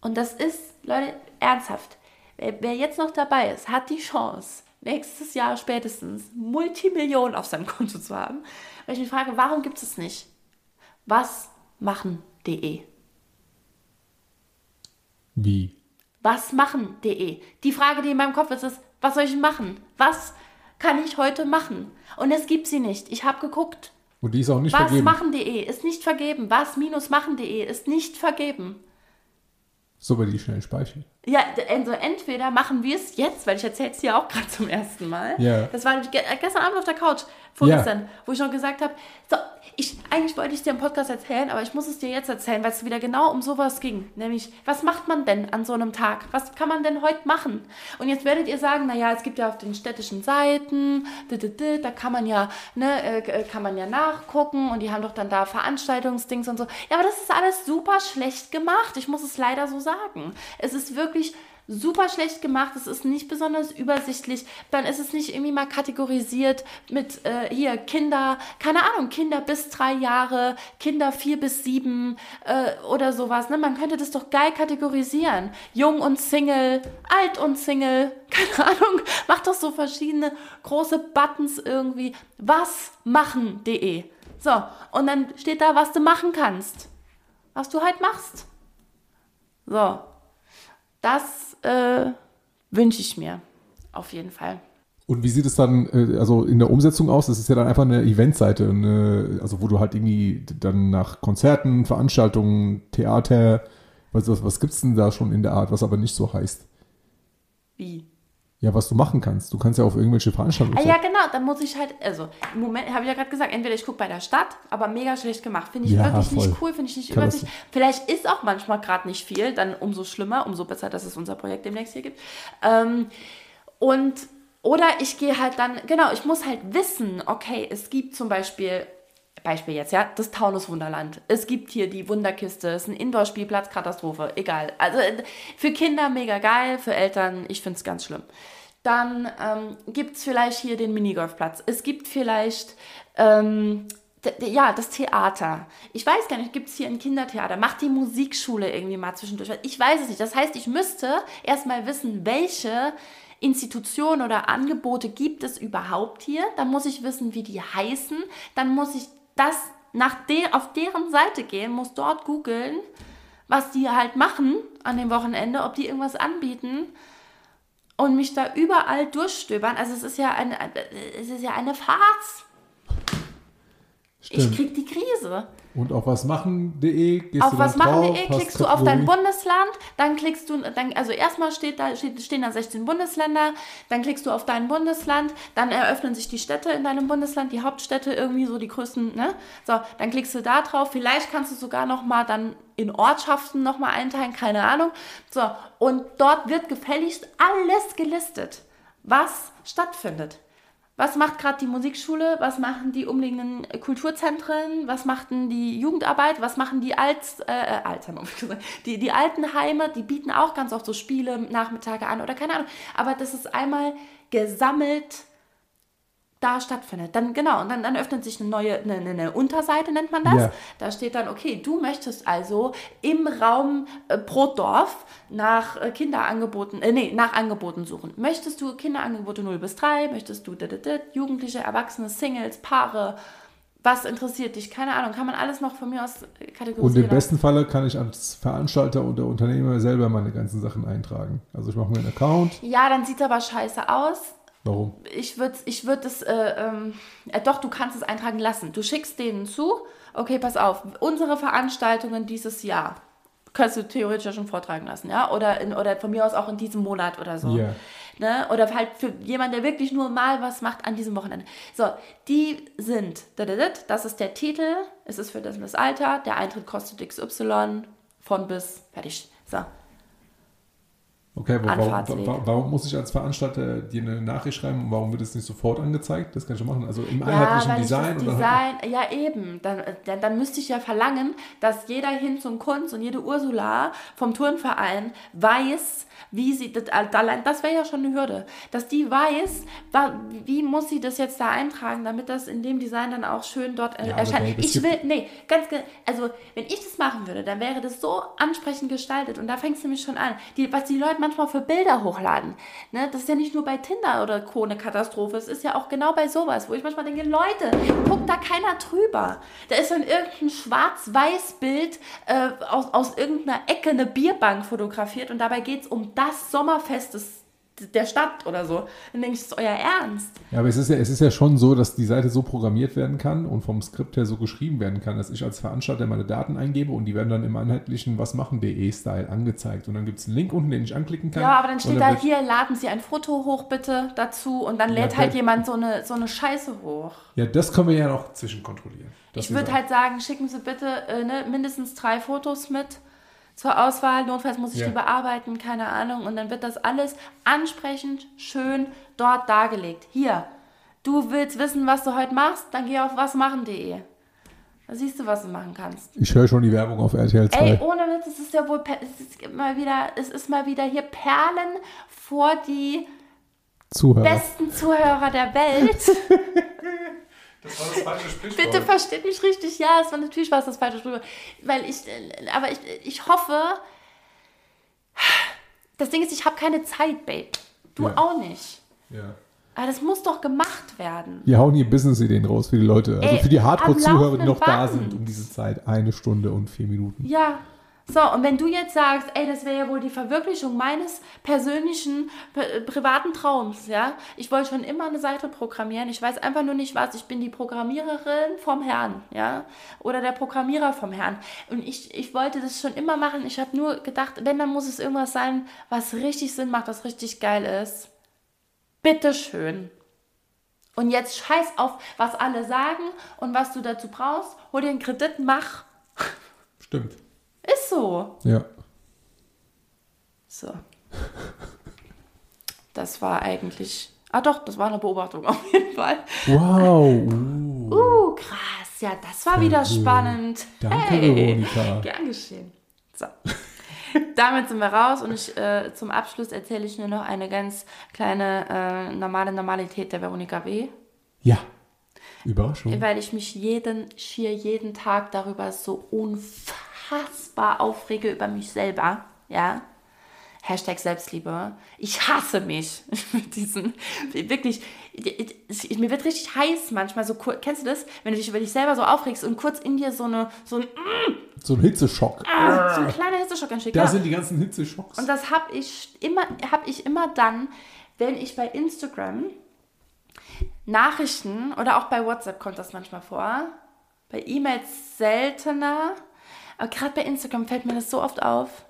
Und das ist, Leute, ernsthaft. Wer, wer jetzt noch dabei ist, hat die Chance, nächstes Jahr spätestens Multimillionen auf seinem Konto zu haben. Weil ich mich frage, warum gibt es nicht? Was machen.de? Wie? Was machen.de? Die Frage, die in meinem Kopf ist, ist, was soll ich machen? Was kann ich heute machen? Und es gibt sie nicht. Ich habe geguckt. Und die ist auch nicht Was vergeben. machen.de ist nicht vergeben. Was minus machen.de ist nicht vergeben. So bei die schnell speichern. Ja, also entweder machen wir es jetzt, weil ich erzähle es dir auch gerade zum ersten Mal. Ja. Das war gestern Abend auf der Couch, vorgestern, ja. wo ich noch gesagt habe, so, ich, eigentlich wollte ich dir im Podcast erzählen, aber ich muss es dir jetzt erzählen, weil es wieder genau um sowas ging. Nämlich, was macht man denn an so einem Tag? Was kann man denn heute machen? Und jetzt werdet ihr sagen, naja, es gibt ja auf den städtischen Seiten, da kann man ja, ne, äh, kann man ja nachgucken und die haben doch dann da Veranstaltungsdings und so. Ja, aber das ist alles super schlecht gemacht. Ich muss es leider so sagen. Es ist wirklich super schlecht gemacht, es ist nicht besonders übersichtlich, dann ist es nicht irgendwie mal kategorisiert mit äh, hier Kinder, keine Ahnung, Kinder bis drei Jahre, Kinder vier bis sieben äh, oder sowas. Ne? Man könnte das doch geil kategorisieren. Jung und Single, alt und Single, keine Ahnung, mach doch so verschiedene große Buttons irgendwie. Was machen.de. So, und dann steht da, was du machen kannst. Was du halt machst. So, das äh, wünsche ich mir auf jeden Fall. Und wie sieht es dann äh, also in der Umsetzung aus? Das ist ja dann einfach eine Eventseite, eine, also wo du halt irgendwie dann nach Konzerten, Veranstaltungen, Theater, was, was, was gibt es denn da schon in der Art, was aber nicht so heißt? Wie? Ja, was du machen kannst. Du kannst ja auf irgendwelche Veranstaltungen. Ah, ja, genau, dann muss ich halt, also im Moment habe ich ja gerade gesagt, entweder ich gucke bei der Stadt, aber mega schlecht gemacht. Finde ich Ja, wirklich voll. nicht cool, finde ich nicht Kann übersichtlich. Vielleicht ist auch manchmal gerade nicht viel, dann umso schlimmer, umso besser, dass es unser Projekt demnächst hier gibt. Ähm, und, oder ich gehe halt dann, genau, ich muss halt wissen, okay, es gibt zum Beispiel, Beispiel jetzt, ja, das Taunus Wunderland. Es gibt hier die Wunderkiste, es ist ein Indoor-Spielplatz, Katastrophe, egal. Also für Kinder mega geil, für Eltern, ich finde es ganz schlimm. Dann ähm, gibt es vielleicht hier den Minigolfplatz. Es gibt vielleicht ähm, ja, das Theater. Ich weiß gar nicht, gibt es hier ein Kindertheater? Macht die Musikschule irgendwie mal zwischendurch? Ich weiß es nicht. Das heißt, ich müsste erstmal wissen, welche Institutionen oder Angebote gibt es überhaupt hier. Dann muss ich wissen, wie die heißen. Dann muss ich das nach de auf deren Seite gehen, muss dort googeln, was die halt machen an dem Wochenende, ob die irgendwas anbieten und mich da überall durchstöbern. Also es ist ja eine, es ist ja eine Farce. Ich Stimmt. krieg die Krise. Und auf wasmachen.de gehst Auf du dann was machen drauf, .de hast klickst du auf dein. Bundesland, dann klickst du, dann, also erstmal steht da, steht, stehen da 16 Bundesländer, dann klickst du auf dein Bundesland, dann eröffnen sich die Städte in deinem Bundesland, die Hauptstädte irgendwie so die größten, ne? So, dann klickst du da drauf, vielleicht kannst du sogar nochmal dann in Ortschaften nochmal einteilen, keine Ahnung. So, und dort wird gefälligst alles gelistet, was stattfindet. Was macht gerade die Musikschule? Was machen die umliegenden Kulturzentren? Was macht denn die Jugendarbeit? Was machen die Alts, äh, äh, Alzheimer, die, die Altenheime? Die bieten auch ganz oft so Spiele, Nachmittage an oder keine Ahnung. Aber das ist einmal gesammelt da stattfindet. Dann genau, und dann, dann öffnet sich eine neue, eine, eine- Unterseite nennt man das. Ja. Da steht dann, okay, du möchtest also im Raum äh, Brotdorf nach äh, Kinderangeboten, äh, nee, nach Angeboten suchen. Möchtest du Kinderangebote 0 bis 3? Möchtest du dit, dit, dit, Jugendliche, Erwachsene, Singles, Paare? Was interessiert dich? Keine Ahnung, kann man alles noch von mir aus äh, kategorisieren. Und im besten Falle kann ich als Veranstalter oder Unternehmer selber meine ganzen Sachen eintragen. Also ich mache mir einen Account. Ja, dann sieht es aber scheiße aus. Warum? ich würde ich würd es, äh, ähm, äh, doch, du kannst es eintragen lassen. Du schickst denen zu, okay, pass auf, unsere Veranstaltungen dieses Jahr kannst du theoretisch ja schon vortragen lassen, ja, oder, in, oder von mir aus auch in diesem Monat oder so. Ja. Ne? Oder halt für jemanden, der wirklich nur mal was macht an diesem Wochenende. So, die sind, das ist der Titel, es ist für das, das Alter, der Eintritt kostet XY, von bis, fertig. So, Okay, warum, warum muss ich als Veranstalter dir eine Nachricht schreiben und warum wird es nicht sofort angezeigt? Das kann ich schon machen. Also im Ja, einheitlichen Design. dann halt- Design, ja eben, dann, dann, dann müsste ich ja verlangen, dass jeder Hinz und Kunst und jede Ursula vom Turnverein weiß, wie sie, das, allein, das wäre ja schon eine Hürde, dass die weiß, wie muss sie das jetzt da eintragen, damit das in dem Design dann auch schön dort Ja, erscheint. Ich will, nee, ganz, also wenn ich das machen würde, dann wäre das so ansprechend gestaltet und da fängt es nämlich schon an, die, was die Leute manchmal für Bilder hochladen, ne, das ist ja nicht nur bei Tinder oder Co. eine Katastrophe, es ist ja auch genau bei sowas, wo ich manchmal denke, Leute, guckt da keiner drüber. Da ist dann irgendein Schwarz-Weiß-Bild äh, aus, aus irgendeiner Ecke eine Bierbank fotografiert und dabei geht es um das Sommerfest des, der Stadt oder so. Dann denke ich, das ist euer Ernst. Ja, aber es ist ja, es ist ja schon so, dass die Seite so programmiert werden kann und vom Skript her so geschrieben werden kann, dass ich als Veranstalter meine Daten eingebe und die werden dann im einheitlichen wasmachen.de-Style angezeigt. Und dann gibt es einen Link unten, den ich anklicken kann. Ja, aber dann steht da wird- hier, laden Sie ein Foto hoch bitte dazu und dann lädt Ja, halt dann- jemand so eine, so eine Scheiße hoch. Ja, das können wir ja noch zwischenkontrollieren. Das Ich würde halt sagen, schicken Sie bitte äh, ne, mindestens drei Fotos mit zur Auswahl. Notfalls muss ich Ja. die bearbeiten, keine Ahnung. Und dann wird das alles ansprechend, schön dort dargelegt. Hier, du willst wissen, was du heute machst? Dann geh auf wasmachen.de. Da siehst du, was du machen kannst. Ich höre schon die Werbung auf RTL 2. Ey, ohne Witz, es ist ja wohl, es ist mal wieder, es ist mal wieder hier Perlen vor die Zuhörer. besten Zuhörer der Welt. Das war das falsche Sprichwort. Bitte versteht mich richtig. Ja, es war natürlich was das falsche Sprichwort. Weil ich, äh, aber ich, ich hoffe, das Ding ist, ich habe keine Zeit, Babe. Du Ja. auch nicht. Ja. Aber das muss doch gemacht werden. Wir hauen hier Business-Ideen raus für die Leute. Also Ey, für die Hardcore-Zuhörer, die noch da laufenden sind Band. um diese Zeit. Eine Stunde und vier Minuten. Ja. So, und wenn du jetzt sagst, ey, das wäre ja wohl die Verwirklichung meines persönlichen, pri- privaten Traums, ja. Ich wollte schon immer eine Seite programmieren. Ich weiß einfach nur nicht was. Ich bin die Programmiererin vom Herrn, ja. Oder der Programmierer vom Herrn. Und ich, ich wollte das schon immer machen. Ich habe nur gedacht, wenn, dann muss es irgendwas sein, was richtig Sinn macht, was richtig geil ist. Bitteschön. Und jetzt scheiß auf, was alle sagen und was du dazu brauchst. Hol dir einen Kredit, mach. Stimmt. Ist so. Ja. So. Das war eigentlich. Ah doch, das war eine Beobachtung auf jeden Fall. Wow. Uh. Uh, krass. Ja, das war wieder Sehr gut. spannend. Danke, hey, Veronika. Gern geschehen. So. Damit sind wir raus und ich, äh, zum Abschluss erzähle ich nur noch eine ganz kleine äh, normale Normalität der Veronika W. Ja. Überraschung. Weil ich mich jeden, schier jeden Tag darüber so unfassbar aufrege über mich selber. Ja. Hashtag Selbstliebe. Ich hasse mich mit diesen, wirklich, ich- mir wird richtig heiß manchmal so kurz, kennst du das? Wenn du dich über dich selber so aufregst und kurz in dir so, eine, so ein, So ein Hitzeschock. ah, so ein kleiner Hitzeschock entsteht. Da Ja. sind die ganzen Hitzeschocks. Und das habe ich immer, habe ich immer dann, wenn ich bei Instagram Nachrichten oder auch bei WhatsApp kommt das manchmal vor. Bei E-Mails seltener. Aber gerade bei Instagram fällt mir das so oft auf.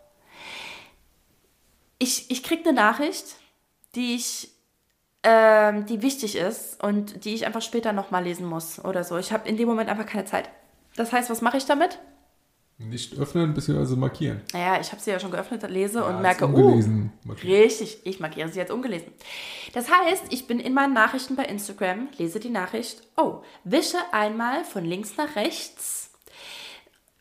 Ich, ich kriege eine Nachricht, die ich ähm, die wichtig ist und die ich einfach später nochmal lesen muss oder so. Ich habe in dem Moment einfach keine Zeit. Das heißt, was mache ich damit? Nicht öffnen bzw. markieren. Naja, ich habe sie ja schon geöffnet, lese und Ja, merke, ist uh, ungelesen. markieren. Richtig, ich markiere sie jetzt ungelesen. Das heißt, ich bin in meinen Nachrichten bei Instagram, lese die Nachricht, oh, wische einmal von links nach rechts,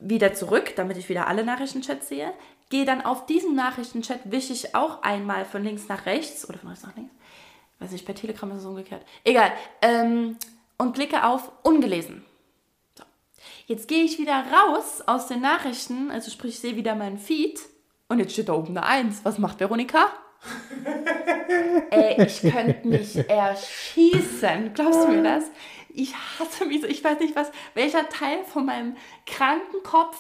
wieder zurück, damit ich wieder alle Nachrichtenchats sehe, gehe dann auf diesen Nachrichtenchat, wische ich auch einmal von links nach rechts oder von rechts nach links, weiß nicht, bei Telegram ist es umgekehrt, egal, ähm, und klicke auf ungelesen. So. Jetzt gehe ich wieder raus aus den Nachrichten, also sprich, ich sehe wieder meinen Feed und jetzt steht da oben eine Eins. Was macht Veronika? Ey, ich könnte mich erschießen. Glaubst du mir das? Ich hasse mich so. Ich weiß nicht, was, welcher Teil von meinem kranken Kopf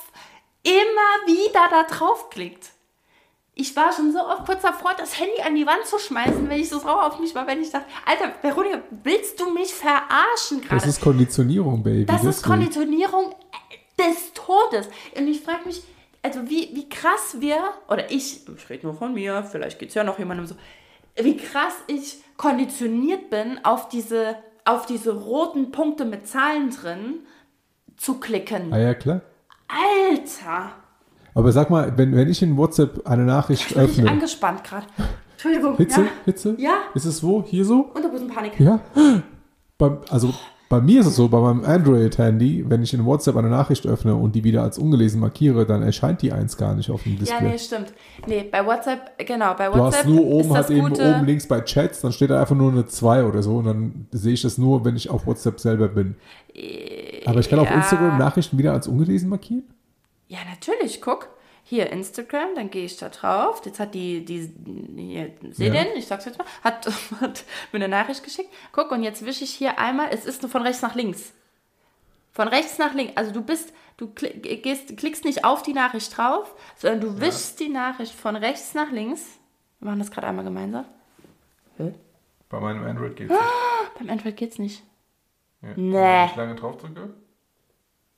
immer wieder da draufklickt. Ich war schon so oft kurz davor, das Handy an die Wand zu schmeißen, wenn ich so sauer auf mich war, wenn ich dachte, Alter, Veronika, willst du mich verarschen gerade? Das ist Konditionierung, Baby. Das ist deswegen. Konditionierung des Todes. Und ich frage mich, also wie, wie krass wir, oder ich, ich rede nur von mir, vielleicht geht es ja noch jemandem so, wie krass ich konditioniert bin, auf diese, auf diese roten Punkte mit Zahlen drin zu klicken. Ah ja, klar. Alter! Aber sag mal, wenn, wenn ich in WhatsApp eine Nachricht Ich bin öffne. angespannt gerade. Entschuldigung. Hitze? Ja. Hitze? Ja. Ist es wo? Hier so? Unterbusenpanik. Ja. Bei, also bei mir ist es so, bei meinem Android-Handy, wenn ich in WhatsApp eine Nachricht öffne und die wieder als ungelesen markiere, dann erscheint die eins gar nicht auf dem Ja, Display. nee, stimmt. Nee, bei WhatsApp, genau, bei Du WhatsApp hast nur ist oben halt eben Gute, oben links bei Chats, dann steht da einfach nur eine 2 oder so und dann sehe ich das nur, wenn ich auf WhatsApp selber bin. Aber ich kann auf ja. Instagram Nachrichten wieder als ungelesen markieren? Ja, natürlich, guck. Hier Instagram, dann gehe ich da drauf. Jetzt hat die, die, hier, seh Ja. den, ich sag's jetzt mal, hat, hat mir eine Nachricht geschickt. Guck, und jetzt wische ich hier einmal, es ist nur von rechts nach links. Von rechts nach links. Also du bist, du klick, gehst, klickst nicht auf die Nachricht drauf, sondern du wischst die Nachricht von rechts nach links. Wir machen das gerade einmal gemeinsam. Bei meinem Android geht Beim Android geht's nicht. Ja. Nee. Wenn ich lange drauf drücke,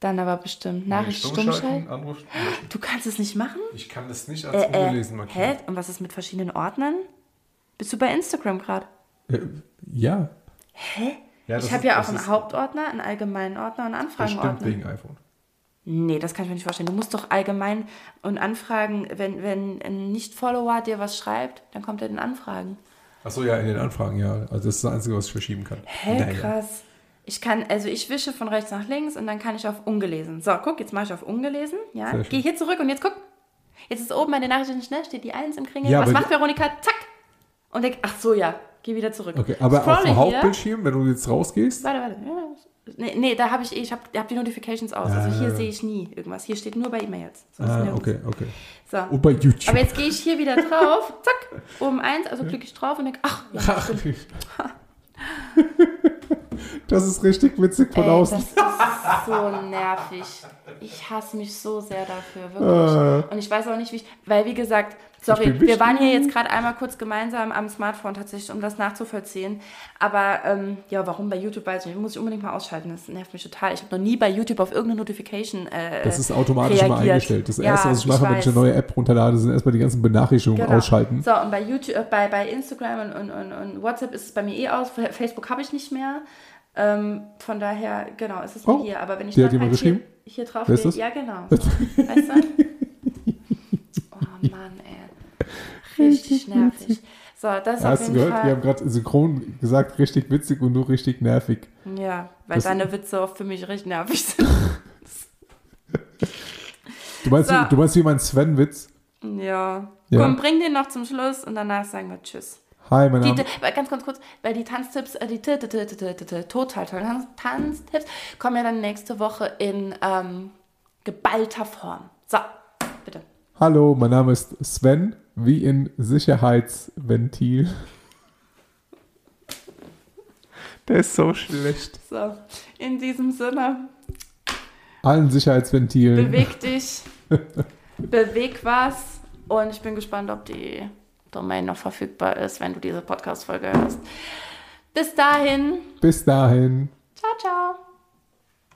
Dann aber bestimmt. Nachricht stumm schalten. Anruf. Du kannst es nicht machen? Ich kann das nicht als Äh, äh, ungelesen markieren. hä? Und was ist mit verschiedenen Ordnern? Bist du bei Instagram gerade? Äh, ja, Hä? Ja, das ich habe ja auch das einen ist- Hauptordner, einen allgemeinen Ordner und einen Bestimmt Anfragenordner. wegen iPhone. Nee, das kann ich mir nicht vorstellen. Du musst doch allgemein und Anfragen, wenn, wenn ein Nicht-Follower dir was schreibt, dann kommt er in Anfragen. Achso, ja, in den Anfragen, ja. Also das ist das Einzige, was ich verschieben kann. Hä, Naja. krass. Ich kann, also ich wische von rechts nach links und dann kann ich auf ungelesen. So, guck, jetzt mache ich auf ungelesen. Ja, Sehr schön. geh hier zurück und jetzt guck. Jetzt ist oben meine Nachricht nicht schnell, steht die Eins im Kringel. Ja, was macht Veronika? Zack. Und denk, ach so, ja, geh wieder zurück. okay. Aber auf Scrolle dem. Hauptbildschirm, wenn du jetzt rausgehst, Warte, warte. Ja, Nee, nee da habe ich eh, ich habe hab die Notifications aus. Also Ah. hier sehe ich nie irgendwas. Hier steht nur bei E-Mails. Ah, okay, okay. So. Und bei YouTube. Aber jetzt gehe ich hier wieder drauf, zack, oben eins, also klicke ich drauf und denke, ach, ja, Ach, das ist richtig witzig von ey, außen. das ist so nervig. Ich hasse mich so sehr dafür, wirklich. Und ich weiß auch nicht, wie ich, weil wie gesagt, sorry, Ich wir waren hier jetzt gerade einmal kurz gemeinsam am Smartphone tatsächlich, um das nachzuvollziehen. Aber ähm, ja, warum bei YouTube weiß ich nicht, muss ich unbedingt mal ausschalten, das nervt mich total. Ich habe noch nie bei YouTube auf irgendeine Notification äh, Das ist automatisch mal reagiert. eingestellt. Das Ja, erste, was ich ich mache, wenn ich eine neue App runterlade, sind erstmal die ganzen Benachrichtigungen Genau. ausschalten. So, und bei YouTube, äh, bei, bei Instagram und, und, und, und WhatsApp ist es bei mir eh aus. Facebook habe ich nicht mehr. Ähm, von daher, genau, ist es Oh, hier. Aber wenn ich dann halt hier, hier drauf ist gehe, ja genau. weißt du? Oh Mann, ey. Richtig nervig. So, das ist auf Hast du jeden gehört? Wir Fall. haben gerade synchron gesagt, richtig witzig und nur richtig nervig. Ja, weil Das- deine Witze oft für mich richtig nervig sind. Du meinst, So. wie, du meinst wie mein Sven-Witz? ja. Ja. Komm, bring den noch zum Schluss und danach sagen wir Tschüss. Hi, mein Die, Name. weil ganz, ganz kurz, weil die Tanztipps, äh, die total tollen Tanz- Tanztipps kommen ja dann nächste Woche in ähm, geballter Form. So, bitte. Hallo, mein Name ist Sven, wie in Sicherheitsventil. Der ist so schlecht. So, in diesem Sinne, Allen Sicherheitsventilen. beweg dich, beweg was und ich bin gespannt, ob die Domain noch verfügbar ist, wenn du diese Podcast-Folge hörst. Bis dahin, Bis dahin. ciao, ciao.